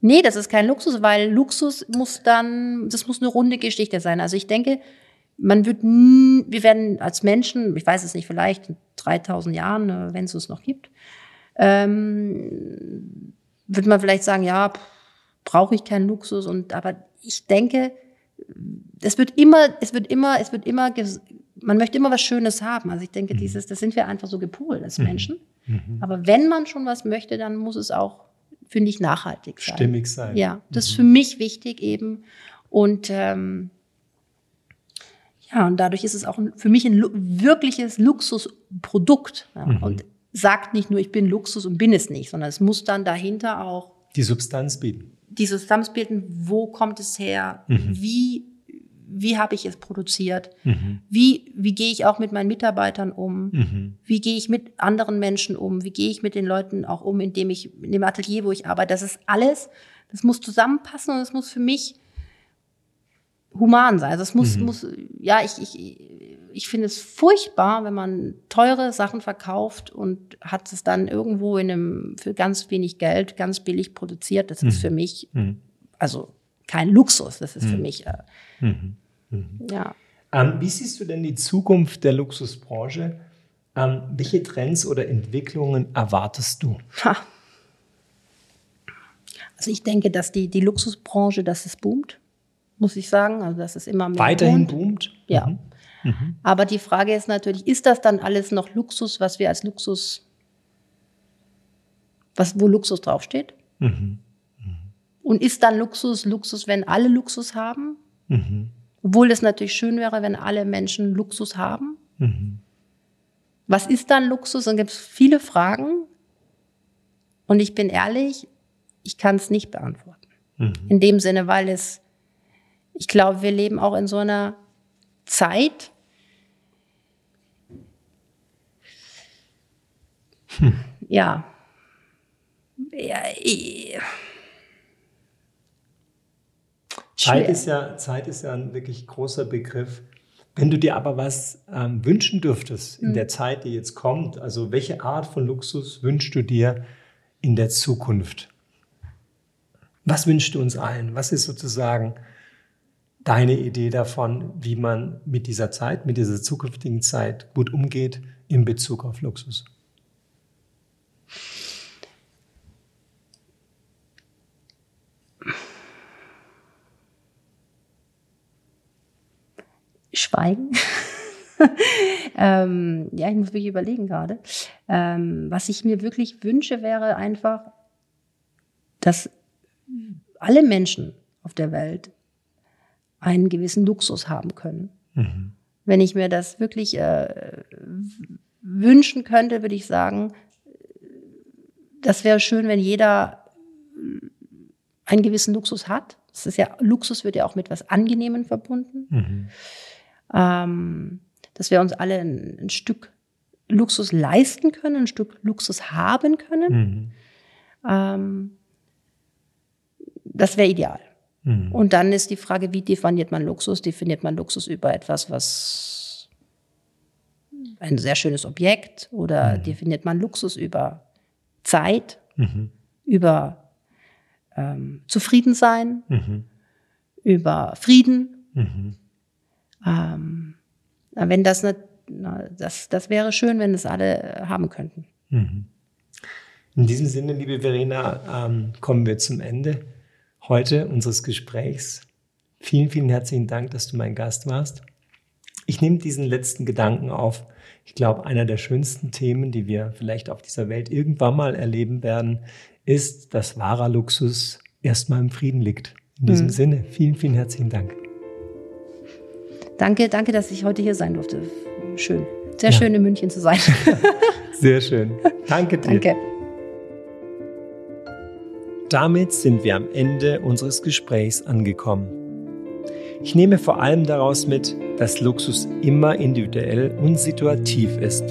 Nee, das ist kein Luxus, weil Luxus muss dann, das muss eine runde Geschichte sein. Also ich denke, man wird, wir werden als Menschen, ich weiß es nicht, vielleicht in 3000 Jahren, äh, wenn es es noch gibt, ähm, wird man vielleicht sagen, ja, brauche ich keinen Luxus und, aber ich denke, es wird immer, es wird immer, es wird immer, man möchte immer was Schönes haben. Also ich denke, Mhm. dieses, das sind wir einfach so gepolt als Menschen. Aber wenn man schon was möchte, dann muss es auch, finde ich, nachhaltig sein. Stimmig sein. Ja, das ist für mich wichtig eben. Und ähm, ja, und dadurch ist es auch für mich ein wirkliches Luxusprodukt. Ja. Und sagt nicht nur, ich bin Luxus und bin es nicht, sondern es muss dann dahinter auch Die Substanz bieten. Dieses Zusammenspielen, wo kommt es her, wie, wie habe ich es produziert, wie, wie gehe ich auch mit meinen Mitarbeitern um, wie gehe ich mit anderen Menschen um, wie gehe ich mit den Leuten auch um, indem ich in dem Atelier, wo ich arbeite, das ist alles, das muss zusammenpassen und es muss für mich human sein. Also es muss, muss, ja, ich, ich, ich finde es furchtbar, wenn man teure Sachen verkauft und hat es dann irgendwo in einem, für ganz wenig Geld, ganz billig produziert. Das ist für mich, also kein Luxus. Das ist für mich, äh, ja. Ähm, wie siehst du denn die Zukunft der Luxusbranche? Ähm, welche Trends oder Entwicklungen erwartest du? Ha. Also ich denke, dass die, die Luxusbranche, dass es boomt, muss ich sagen. Also dass es immer mehr Weiterhin boomt. boomt? Ja. Aber die Frage ist natürlich, ist das dann alles noch Luxus, was wir als Luxus, was, wo Luxus draufsteht? Und ist dann Luxus Luxus, wenn alle Luxus haben? Obwohl es natürlich schön wäre, wenn alle Menschen Luxus haben. Was ist dann Luxus? Dann gibt es viele Fragen. Und ich bin ehrlich, ich kann es nicht beantworten. In dem Sinne, weil es, ich glaube, wir leben auch in so einer Zeit, ja, ja ich, Zeit ist, ja, Zeit ist ja ein wirklich großer Begriff. Wenn du dir aber was ähm, wünschen dürftest Hm. in der Zeit, die jetzt kommt, also welche Art von Luxus wünschst du dir in der Zukunft? Was wünschst du uns allen? Was ist sozusagen deine Idee davon, wie man mit dieser Zeit, mit dieser zukünftigen Zeit gut umgeht in Bezug auf Luxus? Schweigen. ähm, ja, ich muss wirklich überlegen gerade. Ähm, was ich mir wirklich wünsche, wäre einfach, dass alle Menschen auf der Welt einen gewissen Luxus haben können. Wenn ich mir das wirklich äh, wünschen könnte, würde ich sagen, das wäre schön, wenn jeder einen gewissen Luxus hat. Das ist ja, Luxus wird ja auch mit was Angenehmen verbunden. Ähm, dass wir uns alle ein, ein Stück Luxus leisten können, ein Stück Luxus haben können. Mhm. Ähm, das wäre ideal. Mhm. Und dann ist die Frage, wie definiert man Luxus? Definiert man Luxus über etwas, was ein sehr schönes Objekt oder definiert man Luxus über Zeit, Mhm. über ähm, Zufriedensein, Mhm. über Frieden? Ähm, wenn das nicht, das, das wäre schön, wenn es alle äh, haben könnten. Mhm. In diesem Sinne, liebe Verena, ähm, kommen wir zum Ende heute unseres Gesprächs. Vielen, vielen herzlichen Dank, dass du mein Gast warst. Ich nehme diesen letzten Gedanken auf. Ich glaube, einer der schönsten Themen, die wir vielleicht auf dieser Welt irgendwann mal erleben werden, ist, dass wahrer Luxus erstmal im Frieden liegt. In diesem Mhm. Sinne, vielen, vielen herzlichen Dank. Danke, danke, dass ich heute hier sein durfte. Schön. Sehr Ja. schön in München zu sein. Sehr schön. Danke dir. danke. Damit sind wir am Ende unseres Gesprächs angekommen. Ich nehme vor allem daraus mit, dass Luxus immer individuell und situativ ist.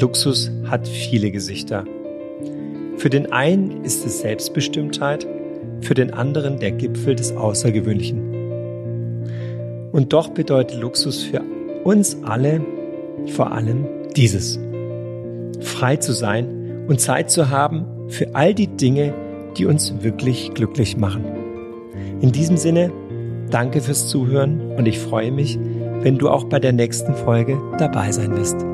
Luxus hat viele Gesichter. Für den einen ist es Selbstbestimmtheit, für den anderen der Gipfel des Außergewöhnlichen. Und doch bedeutet Luxus für uns alle vor allem dieses. Frei zu sein und Zeit zu haben für all die Dinge, die uns wirklich glücklich machen. In diesem Sinne, danke fürs Zuhören und ich freue mich, wenn du auch bei der nächsten Folge dabei sein wirst.